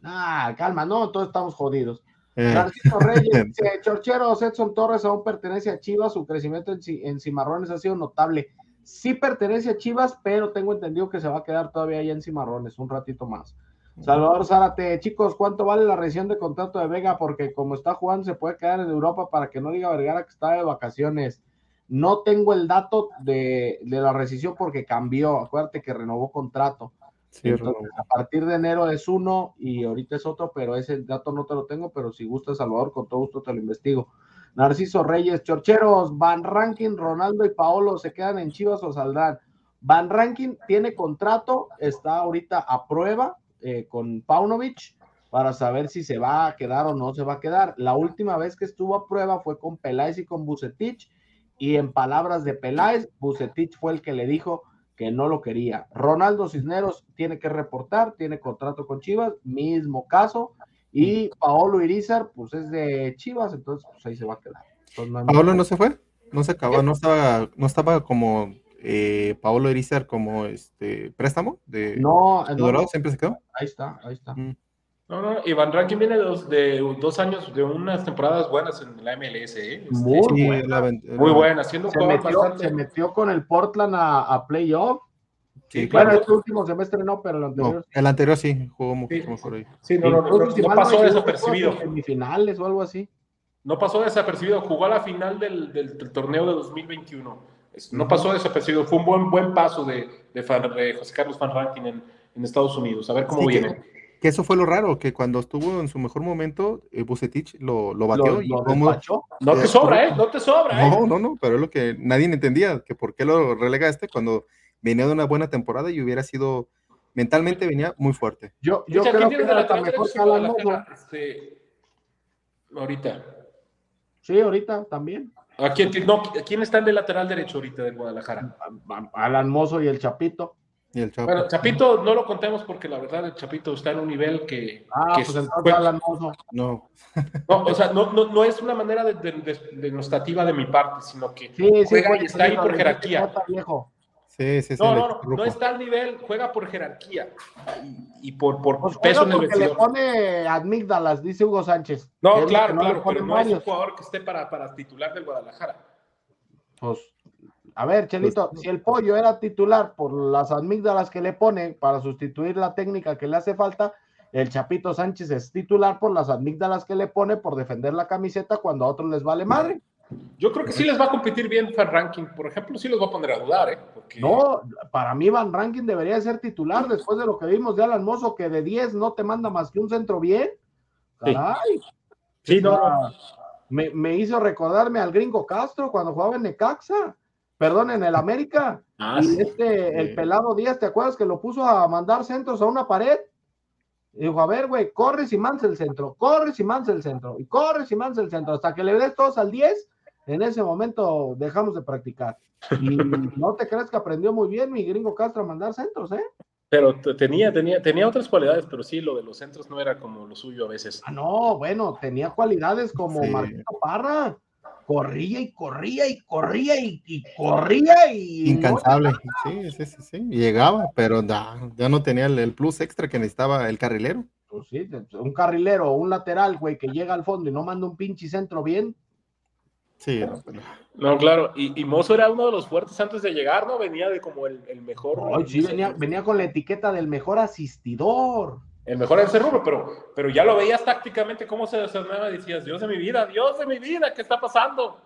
Ah, calma, no, todos estamos jodidos. Eh. Narciso Reyes <laughs> dice, Chorcheros, Edson Torres aún pertenece a Chivas, su crecimiento en, ci- en Cimarrones ha sido notable. Sí pertenece a Chivas, pero tengo entendido que se va a quedar todavía allá en Cimarrones un ratito más. Salvador Zárate, chicos, ¿cuánto vale la rescisión de contrato de Vega? Porque como está jugando se puede quedar en Europa para que no diga Vergara que está de vacaciones. No tengo el dato de, de la rescisión porque cambió. Acuérdate que renovó contrato. Sí, Entonces, a partir de enero es uno y ahorita es otro, pero ese dato no te lo tengo, pero si gusta Salvador, con todo gusto te lo investigo. Narciso Reyes, Chorcheros, Van Rankin, Ronaldo y Paolo se quedan en Chivas o saldrán. Van Rankin tiene contrato, está ahorita a prueba eh, con Paunovic para saber si se va a quedar o no se va a quedar. La última vez que estuvo a prueba fue con Peláez y con Bucetich, y en palabras de Peláez, Bucetich fue el que le dijo que no lo quería. Ronaldo Cisneros tiene que reportar, tiene contrato con Chivas, mismo caso, y Paolo Irizar, pues es de Chivas, entonces pues ahí se va a quedar. Entonces, no Paolo no se fue, no se acabó, no estaba, no estaba como eh, Paolo Irizar como este préstamo de, No, Dorado, siempre se quedó. ahí está, ahí está. Mm. No, no, Iván Rankin viene de dos, de dos años, de unas temporadas buenas en la MLS, ¿eh? Este, Muy Sí, buena. la muy buena, haciendo Se metió, bastante. se metió con el Portland a, a playoff. Sí, claro. este último semestre no, pero el no, anterior. el anterior sí, jugó mucho Sí. mejor ahí. Sí, no, no, no, no, pasó desapercibido. Semifinales o algo así. No pasó desapercibido. Jugó a la final del, del- del torneo de 2021. Es- No pasó desapercibido. Fue un buen, buen paso de, de, Fan- de José Carlos Van Rankin en, en Estados Unidos. A ver cómo Sí, que- viene. Que eso fue lo raro, que cuando estuvo en su mejor momento, eh, Bucetich lo, lo bateó Lo, y lo cómo- despachó. No te sobra, ¿eh? No te sobra, ¿eh? No, no, no, pero es lo que nadie entendía, que por qué lo relegaste cuando venía de una buena temporada y hubiera sido, mentalmente venía muy fuerte. Yo, yo creo ¿quién que era hasta lateral mejor derecho que Alan? Este, ahorita. Sí, ahorita también. ¿A quién, no, ¿Quién está en el lateral derecho ahorita del Guadalajara? Alan Mozo y el Chapito. Y el Chapo. Bueno, Chapito no lo contemos porque la verdad el Chapito está en un nivel que... Ah, que pues es- fue- Mozo. no, no, o sea, no, no, no es una manera de, de, de- denostativa de mi parte, sino que Sí, sí, juega y está ahí sí, por sí, jerarquía. sí, sí, sí. No, no, no, no está al nivel, juega por jerarquía y, y por, por Pues peso en el porque le pone amígdalas, dice Hugo Sánchez. No, claro, que no claro, pero no es un jugador que esté para, para titular del Guadalajara. Pues, a ver, Chelito, si el pollo era titular por las amígdalas que le pone para sustituir la técnica que le hace falta, el Chapito Sánchez es titular por las amígdalas que le pone por defender la camiseta cuando a otros les vale madre. Yo creo que sí les va a competir bien Fan Ranking, por ejemplo, sí los va a poner a dudar, ¿eh? Porque No, para mí Van Rankin debería de ser titular después de lo que vimos de Alan Mozo, que de 10 no te manda más que un centro bien. Sí. Caray. Sí, no, sea, no. Me, me hizo recordarme al gringo Castro cuando jugaba en Necaxa, perdón, en el América. Ah, y sí. este, el pelado Díaz, ¿te acuerdas que lo puso a mandar centros a una pared? Y dijo, a ver, güey, corres y mansa el centro, corres y mansa el centro, y corres y mansa el centro, hasta que le des todos al 10, en ese momento dejamos de practicar. Y <laughs> no te creas que aprendió muy bien mi gringo Castro a mandar centros, ¿eh? Pero tenía, tenía, tenía otras cualidades, pero sí, lo de los centros no era como lo suyo a veces. Ah, no, bueno, tenía cualidades como Sí. Marquito Parra. Corría y corría y corría y, y corría y. Incansable. Sí, sí, sí, sí. Llegaba, pero da- ya no tenía el, el plus extra que necesitaba el carrilero. Pues sí, un carrilero, un lateral, güey, que llega al fondo y no manda un pinche centro bien. Sí, no, pero- No, claro, y, y Mozo era uno de los fuertes antes de llegar, ¿no? Venía de como el, el mejor. Ay, sí, venía, venía con la etiqueta del mejor asistidor. El mejor en ese rubro, pero, pero ya lo veías tácticamente cómo se desarmaba y decías, Dios de mi vida, Dios de mi vida, ¿qué está pasando?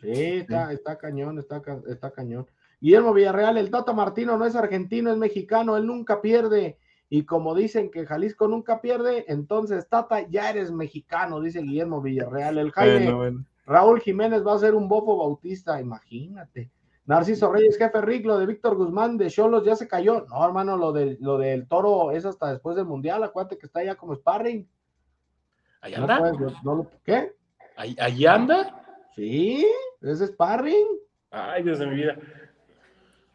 Sí, está, está cañón, está, ca- está cañón. Guillermo Villarreal, el Tata Martino no es argentino, es mexicano, él nunca pierde. Y como dicen que Jalisco nunca pierde, entonces Tata ya eres mexicano, dice Guillermo Villarreal. El Jaime, Bueno, bueno. Raúl Jiménez va a ser un bofo bautista, imagínate. Narciso Reyes, jefe Rick, lo de Víctor Guzmán de Cholos ya se cayó. No, hermano, lo, de, lo del toro es hasta después del Mundial, acuérdate que está ya como sparring. Ahí No anda, puedes- no lo- ¿Qué? ahí, ahí anda. Sí, es sparring. Ay, Dios de mi vida.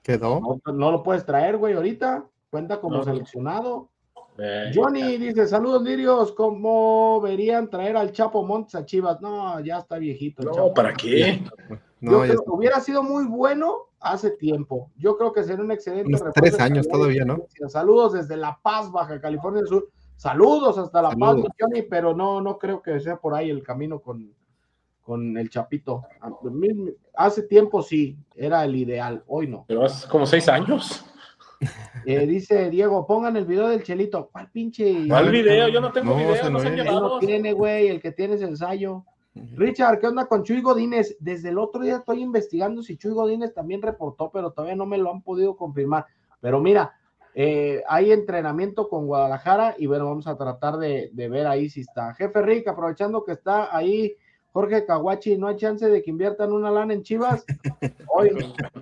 Quedó. No, no lo puedes traer, güey, ahorita. Cuenta como No. seleccionado. Eh, Johnny dice, saludos, Lirios. ¿Cómo verían traer al Chapo Montes a Chivas? No, ya está viejito. el no, Chapo. ¿para qué? Yo No, ya creo que hubiera sido muy bueno hace tiempo. Yo creo que sería un excelente Unos tres años todavía, ¿no? Saludos desde La Paz, Baja California del Sur. Saludos hasta La Paz, Saludos. Johnny, pero no, no creo que sea por ahí el camino con, con el Chapito. Hace tiempo sí, era el ideal, hoy no. Pero hace como seis años. Eh, dice Diego, pongan el video del Chelito. ¿Cuál pinche? ¿Cuál video? Yo no tengo No, video, no no se han es. Él no llevado. tiene, güey, el que tiene es ensayo. Richard, ¿qué onda con Chuy Godínez? Desde el otro día estoy investigando si Chuy Godínez también reportó, pero todavía no me lo han podido confirmar. Pero mira, eh, hay entrenamiento con Guadalajara y bueno, vamos a tratar de, de ver ahí si está. Jefe Rick, aprovechando que está ahí Jorge Caguachi, ¿no hay chance de que inviertan una lana en Chivas? <laughs> Hoy,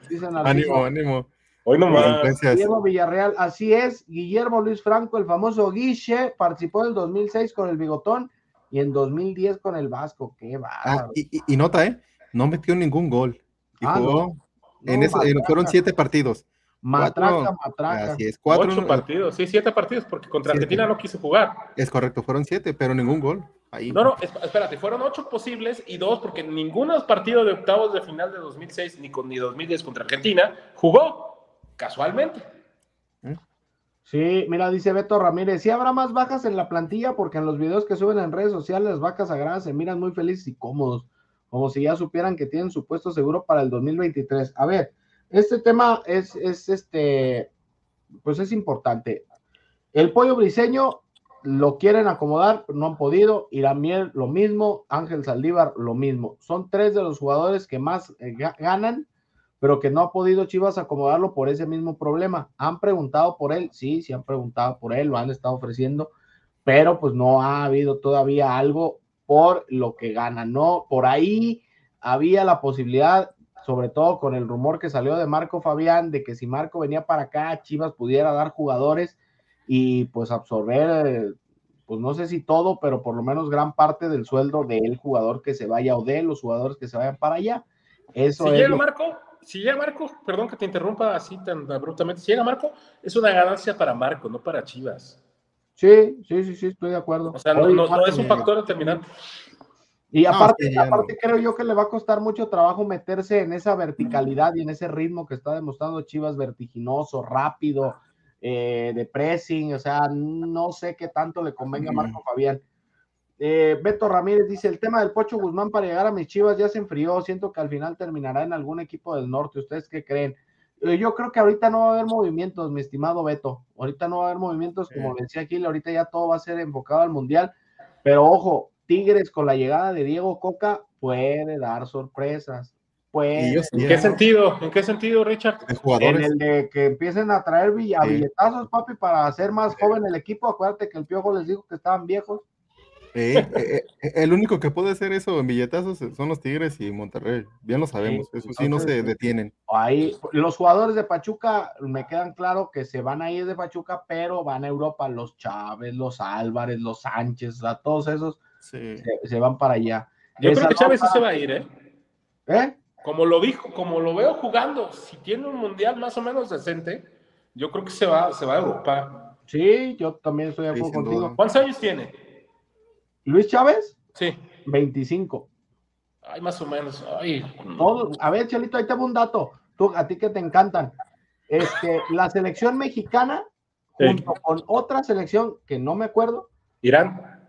dicen al Ánimo, ánimo. Hoy nomás. Gracias. Diego Villarreal, así es. Guillermo Luis Franco, el famoso Guiche, participó en el 2006 con el Bigotón y en 2010 con el Vasco. Qué Ah, bárbaro. y, y- y nota, ¿eh? No metió ningún gol. Y Ah, jugó no. en No, ese- fueron siete partidos. Matraca, cuatro- matraca. Así es, cuatro. Ocho partidos, sí, siete partidos, porque contra Siete. Argentina no quiso jugar. Es correcto, fueron siete, pero ningún gol. Ahí. No, no, esp- espérate, fueron ocho posibles y dos, porque ninguno de los partidos de octavos de final de 2006 ni, con, ni 2010 contra Argentina jugó, casualmente. Sí, mira, dice Beto Ramírez, sí habrá más bajas en la plantilla porque en los videos que suben en redes sociales las vacas sagradas se miran muy felices y cómodos, como si ya supieran que tienen su puesto seguro para el 2023. A ver, este tema es, es este, pues es importante. El pollo briseño lo quieren acomodar, no han podido. Irán Mier lo mismo, Ángel Saldívar lo mismo. Son tres de los jugadores que más eh, ga- ganan, pero que no ha podido Chivas acomodarlo por ese mismo problema. Han preguntado por él, sí, sí han preguntado por él, lo han estado ofreciendo, pero pues no ha habido todavía algo por lo que gana, ¿no? Por ahí había la posibilidad, sobre todo con el rumor que salió de Marco Fabián, de que si Marco venía para acá, Chivas pudiera dar jugadores y pues absorber, pues no sé si todo, pero por lo menos gran parte del sueldo del jugador que se vaya o de los jugadores que se vayan para allá. Eso es llega lo- Marco, si llega Marco, perdón que te interrumpa así tan abruptamente, si llega Marco, es una ganancia para Marco, no para Chivas. Sí, sí, sí, sí, estoy de acuerdo. O sea, no, es un factor determinante. Y No, aparte, sí, aparte no. creo yo que le va a costar mucho trabajo meterse en esa verticalidad y en ese ritmo que está demostrando Chivas vertiginoso, rápido, eh, de pressing, o sea, no sé qué tanto le convenga a Marco Fabián. Eh, Beto Ramírez dice, el tema del Pocho Guzmán para llegar a mis Chivas ya se enfrió, siento que al final terminará en algún equipo del norte, ¿ustedes qué creen? Eh, yo creo que ahorita no va a haber movimientos, mi estimado Beto, ahorita no va a haber movimientos, como decía Gil, ahorita ya todo va a ser enfocado al Mundial, pero ojo, Tigres con la llegada de Diego Coca puede dar sorpresas, ellos ¿En qué sentido? ¿En qué sentido, Richard? en el de que empiecen a traer Sí. billetazos, papi, para hacer más joven el equipo. Acuérdate que el Piojo les dijo que estaban viejos. Eh, eh, eh, el único que puede hacer eso en billetazos son los Tigres y Monterrey. Bien lo sabemos. Sí, Eso sí, no se entonces- detienen. Ahí, los jugadores de Pachuca me quedan claro que se van a ir de Pachuca, pero van a Europa. Los Chávez, los Álvarez, los Sánchez, todos esos Sí. se, se van para allá. Yo Esa creo que Chávez sí se va a ir, ¿eh? ¿Eh? Como lo dijo, como lo veo jugando, si tiene un mundial más o menos decente, yo creo que se va, se va a Europa. Sí, yo también estoy de acuerdo contigo. duda. ¿Cuántos años tiene? Luis Chávez, Sí. 25. Ay, más o menos. Ay, Todo- a ver, Chelito, ahí te va un dato. Tú, a ti que te encantan. Este, <laughs> la selección mexicana, Sí. junto con otra selección que no me acuerdo, Irán.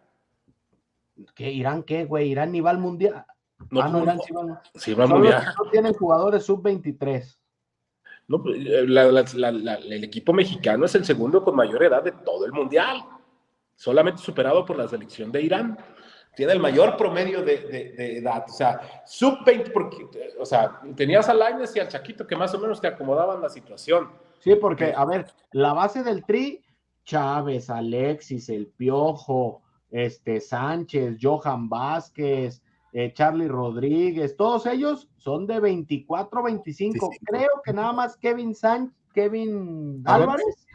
que Irán, ¿qué, güey? Irán ni va al mundial. No, ah, no, no, Irán sí va al- sí va al mundial. no tienen jugadores sub-23. No, pues, eh, la- la- la- la- el equipo mexicano es el segundo con mayor edad de todo el mundial, solamente superado por la selección de Irán. Tiene el mayor promedio de, de- de edad, o sea, sub-20, porque, o sea, tenías a Lainez y al Chaquito que más o menos te acomodaban la situación. Sí, porque, a ver, la base del tri, Chávez, Alexis, El Piojo, este, Sánchez, Johan Vázquez, eh, Charlie Rodríguez, todos ellos son de 24, 25. 25. Creo que nada más Kevin Sánchez, Kevin Álvarez. Álvarez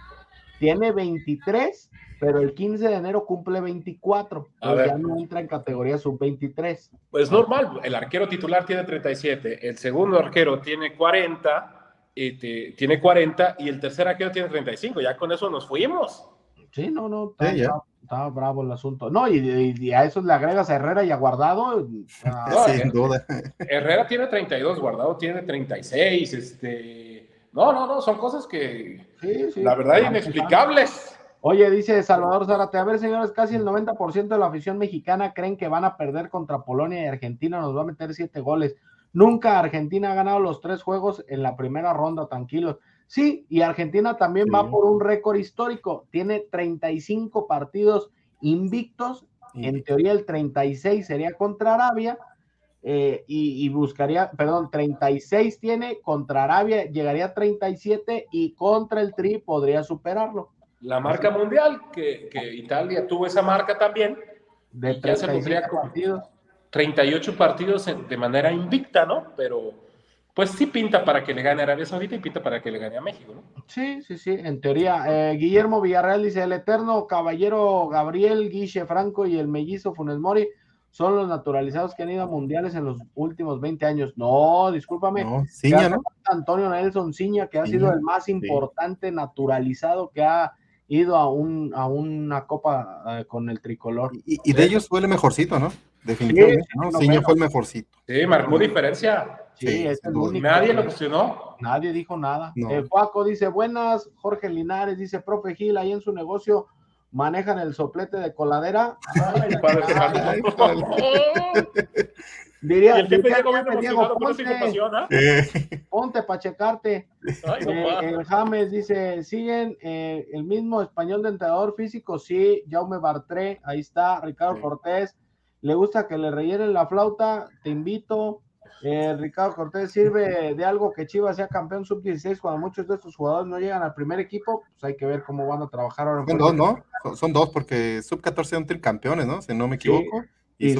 tiene 23, pero el 15 de enero cumple 24. A Pues ver. ya no entra en categoría sub-23. Pues normal, el arquero titular tiene 37, el segundo arquero tiene 40, y te- tiene 40 y el tercer arquero tiene 35, ya con eso nos fuimos. Sí, no, no, Sí, está bravo el asunto. No, y, y- y a eso le agregas a Herrera y a Guardado. ah, <laughs> No, Sin eh, duda. Herrera tiene 32, Guardado tiene 36, este... No, no, no, son cosas que sí, sí. la verdad inexplicables. Oye, dice Salvador Zárate, a ver señores, casi el 90% de la afición mexicana creen que van a perder contra Polonia y Argentina, nos va a meter siete goles. Nunca Argentina ha ganado los tres juegos en la primera ronda, tranquilos. Sí, y Argentina también va por un récord histórico, tiene 35 partidos invictos, en teoría el 36 sería contra Arabia, eh, y, y, buscaría, perdón, 36 tiene contra Arabia, llegaría a 37 y contra el Tri podría superarlo la marca mundial, que, Italia tuvo esa marca también. De ya se pondría partidos. 38 partidos de manera invicta, ¿no? Pero pues sí pinta para que le gane a Arabia Saudita y pinta para que le gane a México, ¿no? Sí, sí, sí, en teoría. Eh, Guillermo Villarreal dice, el eterno caballero Gabriel Guiche Franco y el mellizo Funes Mori son los naturalizados que han ido a mundiales en los últimos 20 años. No, discúlpame. No, ¿no? Antonio Nelson Ciña, que ha sido el más importante naturalizado que ha ido a, un, a una copa eh, con el tricolor. Y, de ellos fue el mejorcito, ¿no? Definitivamente, sí, ¿no? fue el mejorcito. Sí, marcó diferencia. Sí, es el único. Nadie lo cuestionó. Nadie dijo nada. El Juaco dice, buenas, Jorge Linares dice, profe Gil, ahí en su negocio manejan el soplete de coladera. <laughs> <laughs> Diría, el jefe Diego, ponte, ¿ah? ponte para checarte. Eh, el James dice, siguen eh, el mismo español de entrenador físico, sí, Jaume Bartré, ahí está, Ricardo Cortés, le gusta que le rellenen la flauta, te invito. Eh, Ricardo Cortés sirve de algo que Chivas sea campeón sub-16 cuando muchos de estos jugadores no llegan al primer equipo, pues hay que ver cómo van a trabajar ahora. Son dos, ¿no? Son, dos porque sub-14 son tricampeones, ¿no? Si no me equivoco. Y,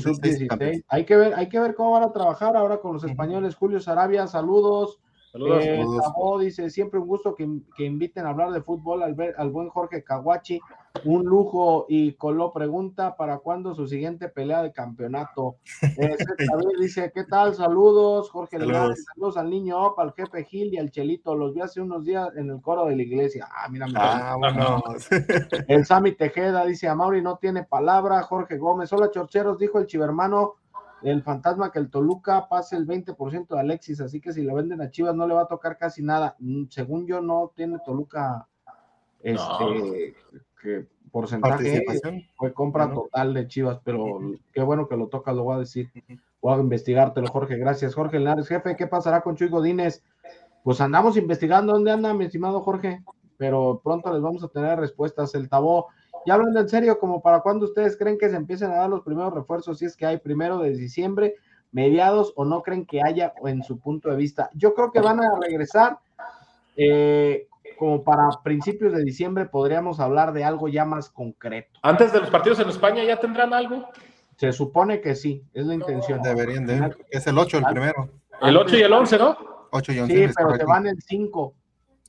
Hay que ver, hay que ver cómo van a trabajar ahora con los españoles. Julio Sarabia, saludos. Saludos. Eh, dice, siempre un gusto que, que, inviten a hablar de fútbol al, ver, al buen Jorge Caguachi, un lujo. Y Coló pregunta, ¿para cuándo su siguiente pelea de campeonato? <laughs> Eh, dice, ¿qué tal? Saludos, Jorge saludos. saludos al niño Op, al jefe Gil y al Chelito. Los vi hace unos días en el coro de la iglesia. Ah, mira, ah, bueno. <laughs> El Sami Tejeda dice, a Mauri no tiene palabra. Jorge Gómez, hola chorcheros, dijo el chivermano el fantasma que el Toluca pase el 20% de Alexis, así que si lo venden a Chivas no le va a tocar casi nada. Mm, según yo, no tiene Toluca este que porcentaje fue compra total de Chivas, pero qué bueno que lo toca, lo voy a decir. Voy a investigártelo, Jorge. Gracias, Jorge Linares. Jefe, ¿qué pasará con Chuy Godínez? Pues andamos investigando dónde anda, mi estimado Jorge, pero pronto les vamos a tener respuestas. El Tabó ya hablando en serio, como para cuándo ustedes creen que se empiecen a dar los primeros refuerzos, si es que hay primero de diciembre, mediados, o no creen que haya en su punto de vista. Yo creo que van a regresar eh, como para principios de diciembre, podríamos hablar de algo ya más concreto. Antes de los partidos en España, ¿ya tendrán algo? Se supone que sí, es la intención. Deberían de, es el 8 el primero. El 8 y el 11, ¿no? 8 y 11. Sí, pero se van el 5.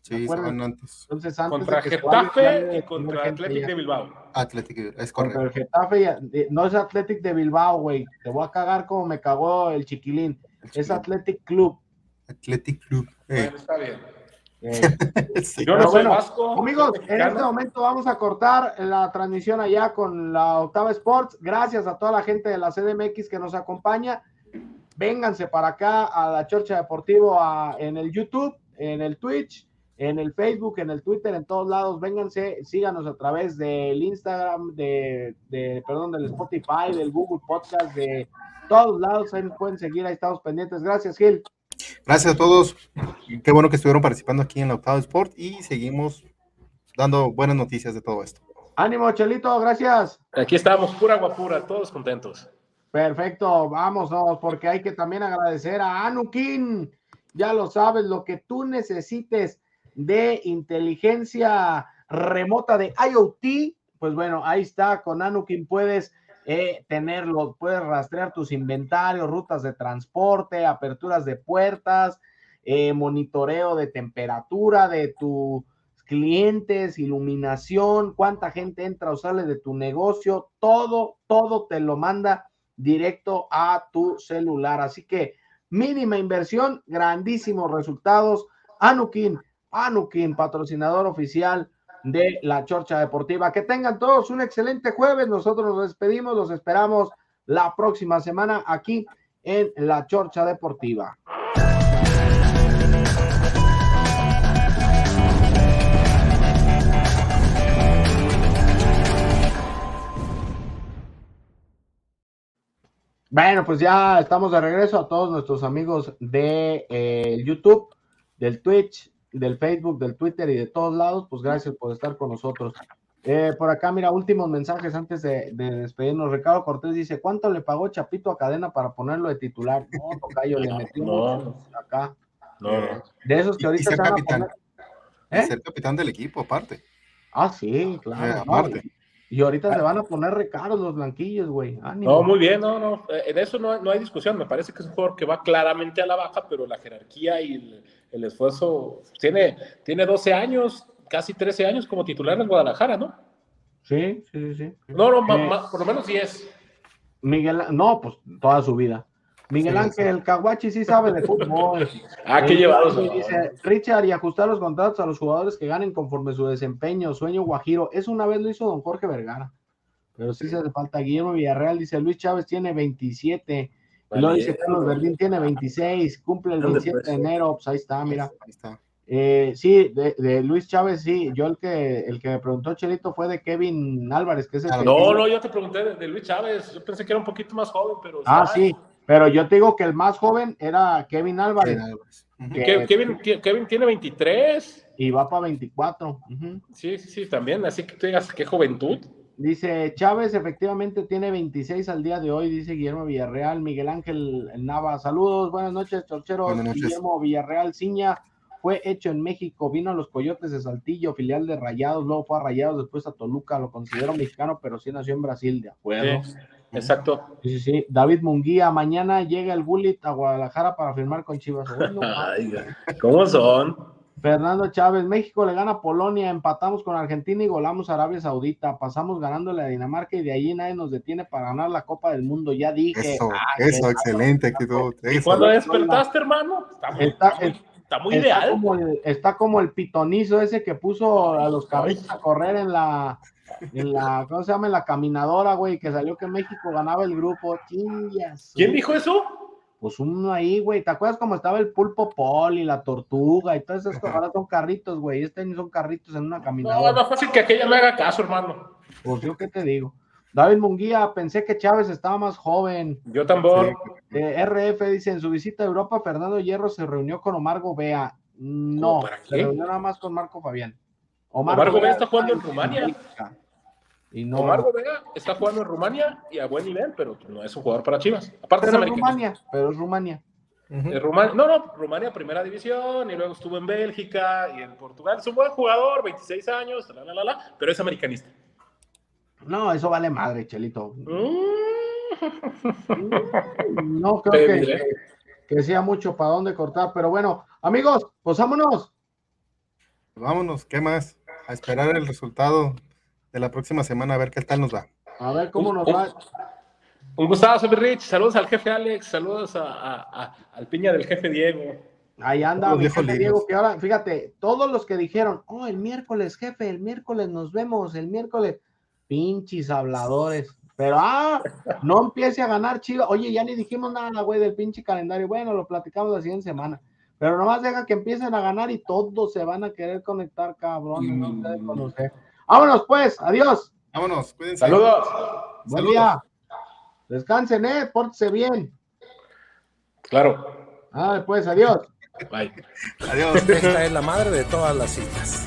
Sí, antes. Entonces, antes contra Getafe y contra Athletic de Bilbao. Athletic, es correcto. el Getafe, no es Athletic de Bilbao, güey. Te voy a cagar como me cagó el chiquilín. Es Athletic Club. Athletic Club. Bueno, está bien. Eh, <laughs> Yo no soy vasco. Amigos, en este momento vamos a cortar la transmisión allá con la Octava Sports. Gracias a toda la gente de la CDMX que nos acompaña. Vénganse para acá a la Chorcha Deportivo en el YouTube, en el Twitch en el Facebook, en el Twitter, en todos lados. Vénganse, síganos a través del Instagram, de, perdón, del Spotify, del Google Podcast, de todos lados. Ahí nos pueden seguir, ahí estamos pendientes. Gracias, Gil. Gracias a todos. Qué bueno que estuvieron participando aquí en la Octavo Sport y seguimos dando buenas noticias de todo esto. Ánimo, Chelito, gracias. Aquí estamos, pura guapura, todos contentos. Perfecto, vámonos, porque hay que también agradecer a Anukin. Ya lo sabes, lo que tú necesites de inteligencia remota de IoT, pues bueno, ahí está, con Anukin puedes eh, tenerlo, puedes rastrear tus inventarios, rutas de transporte, aperturas de puertas, eh, monitoreo de temperatura de tus clientes, iluminación, cuánta gente entra o sale de tu negocio, todo, todo te lo manda directo a tu celular. Así que mínima inversión, grandísimos resultados. Anukin, Anukin, patrocinador oficial de la Chorcha Deportiva. Que tengan todos un excelente jueves. Nosotros nos despedimos, los esperamos la próxima semana aquí en la Chorcha Deportiva. Bueno, pues ya estamos de regreso a todos nuestros amigos de eh, YouTube, del Twitch, del Facebook, del Twitter y de todos lados. Pues gracias por estar con nosotros. Eh, por acá, mira, últimos mensajes antes de, de, despedirnos. Ricardo Cortés dice: ¿Cuánto le pagó Chapito a cadena para ponerlo de titular? No, Tocayo, le metió no, acá. No, no. De esos que ahorita se van a capitán. poner- ¿Eh? Ser capitán del equipo, aparte. Ah, sí, claro. Eh, no, aparte. y ahorita se van a poner recaros los blanquillos, güey. Ánimo. No, muy bien, no, no. eh, En eso no, no hay discusión. Me parece que es un jugador que va claramente a la baja, pero la jerarquía y el, el esfuerzo. Tiene, tiene 12 años, casi 13 años como titular en Guadalajara, ¿no? Sí, sí, sí, sí. No, no, Eh, ma- por lo menos 10. Miguel, no, pues toda su vida. Miguel Sí, Ángel Caguachi sí sabe de fútbol. <laughs> Ah, qué llevados. Dice Richard y ajustar los contratos a los jugadores que ganen conforme su desempeño, sueño guajiro. Eso una vez lo hizo don Jorge Vergara. Pero sí se hace falta. Guillermo Villarreal dice Luis Chávez tiene 27. Y luego dice Vale. Carlos Verdín tiene 26. Cumple el Ande, 27 de enero. Pues ahí está, mira. Ahí está. Eh, sí, de, de Luis Chávez, sí. Yo el que el que me preguntó Chelito fue de Kevin Álvarez, que es el que- No, no, yo te pregunté de, de Luis Chávez. Yo pensé que era un poquito más joven, pero. Ah, sí. Pero yo te digo que el más joven era Kevin Álvarez. Que- Kevin, Ke- Kevin tiene 23. y va para 24. Ujú. Sí, sí, sí, también. Así que tú digas, qué juventud. Dice Chávez, efectivamente tiene 26 al día de hoy, dice Guillermo Villarreal, Miguel Ángel Nava. Saludos, buenas noches, Chorcheros. Buenas noches. Guillermo Villarreal Ciña fue hecho en México, vino a los Coyotes de Saltillo, filial de Rayados, luego fue a Rayados, después a Toluca, lo considero mexicano, pero sí nació en Brasil, de acuerdo. Sí, exacto. Sí, sí, sí. David Munguía, mañana llega el Bullet a Guadalajara para firmar con Chivas. <laughs> Ay, ¿Cómo son? Fernando Chávez, México le gana a Polonia, empatamos con Argentina y golamos a Arabia Saudita, pasamos ganándole a Dinamarca y de ahí nadie nos detiene para ganar la Copa del Mundo, ya dije. Eso, Ah, eso, que- excelente actitud. ¿Y eso. cuando despertaste, hermano? Está muy, Está- está muy- está muy está ideal. Como el, está como el pitonizo ese que puso a los carritos a correr en la, en la, ¿cómo se llama? En la caminadora, güey, que salió que México ganaba el grupo. Chingas. ¿Quién dijo eso? Pues uno ahí, güey. ¿Te acuerdas cómo estaba el pulpo pol y la tortuga y todas esas cosas? Ahora son carritos, güey. Este ni son carritos en una No, caminadora. no fácil que aquella me haga caso, hermano. Pues yo qué te digo. David Munguía, pensé que Chávez estaba más joven. Yo tambor. Eh, RF dice, en su visita a Europa, Fernando Hierro se reunió con Omar Gobea. No, ¿Cómo, para se qué? reunió nada más con Marco Fabián. Omar Gobea está jugando en Rumania. América. Y no, Omar Gobea está jugando en Rumania y a buen nivel, pero no es un jugador para Chivas. Aparte es pero es americano. Rumania, pero es Rumania. Ujú. Eh, Rumania- no, no, Rumania primera división y luego estuvo en Bélgica y en Portugal. Es un buen jugador, 26 años, la, la, la, la, pero es americanista. No, eso vale madre, Chelito. Mm. No creo Te que, diré. que, que sea mucho para dónde cortar, pero bueno, amigos, pues vámonos. Vámonos, ¿qué más? A esperar el resultado de la próxima semana, a ver qué tal nos va. A ver cómo nos va. Un gustazo, mi Rich. Saludos al jefe Alex, saludos a, a- a- al piña del jefe Diego. Ahí anda, mi jefe. Diego, que ahora, fíjate, todos los que dijeron, oh, el miércoles, jefe, el miércoles nos vemos, el miércoles, pinches habladores. Pero, ah, no empiece a ganar Chivas. Oye, ya ni dijimos nada, güey, del pinche calendario. Bueno, lo platicamos la siguiente semana. Pero nomás deja que empiecen a ganar y todos se van a querer conectar, cabrón. No se deben conocer. Vámonos, pues, adiós. Vámonos, cuídense. Saludos. Buen Saludos. día. Descansen, eh, pórtese bien. Claro. Ah, pues, adiós. Bye. Adiós. Esta es la madre de todas las citas.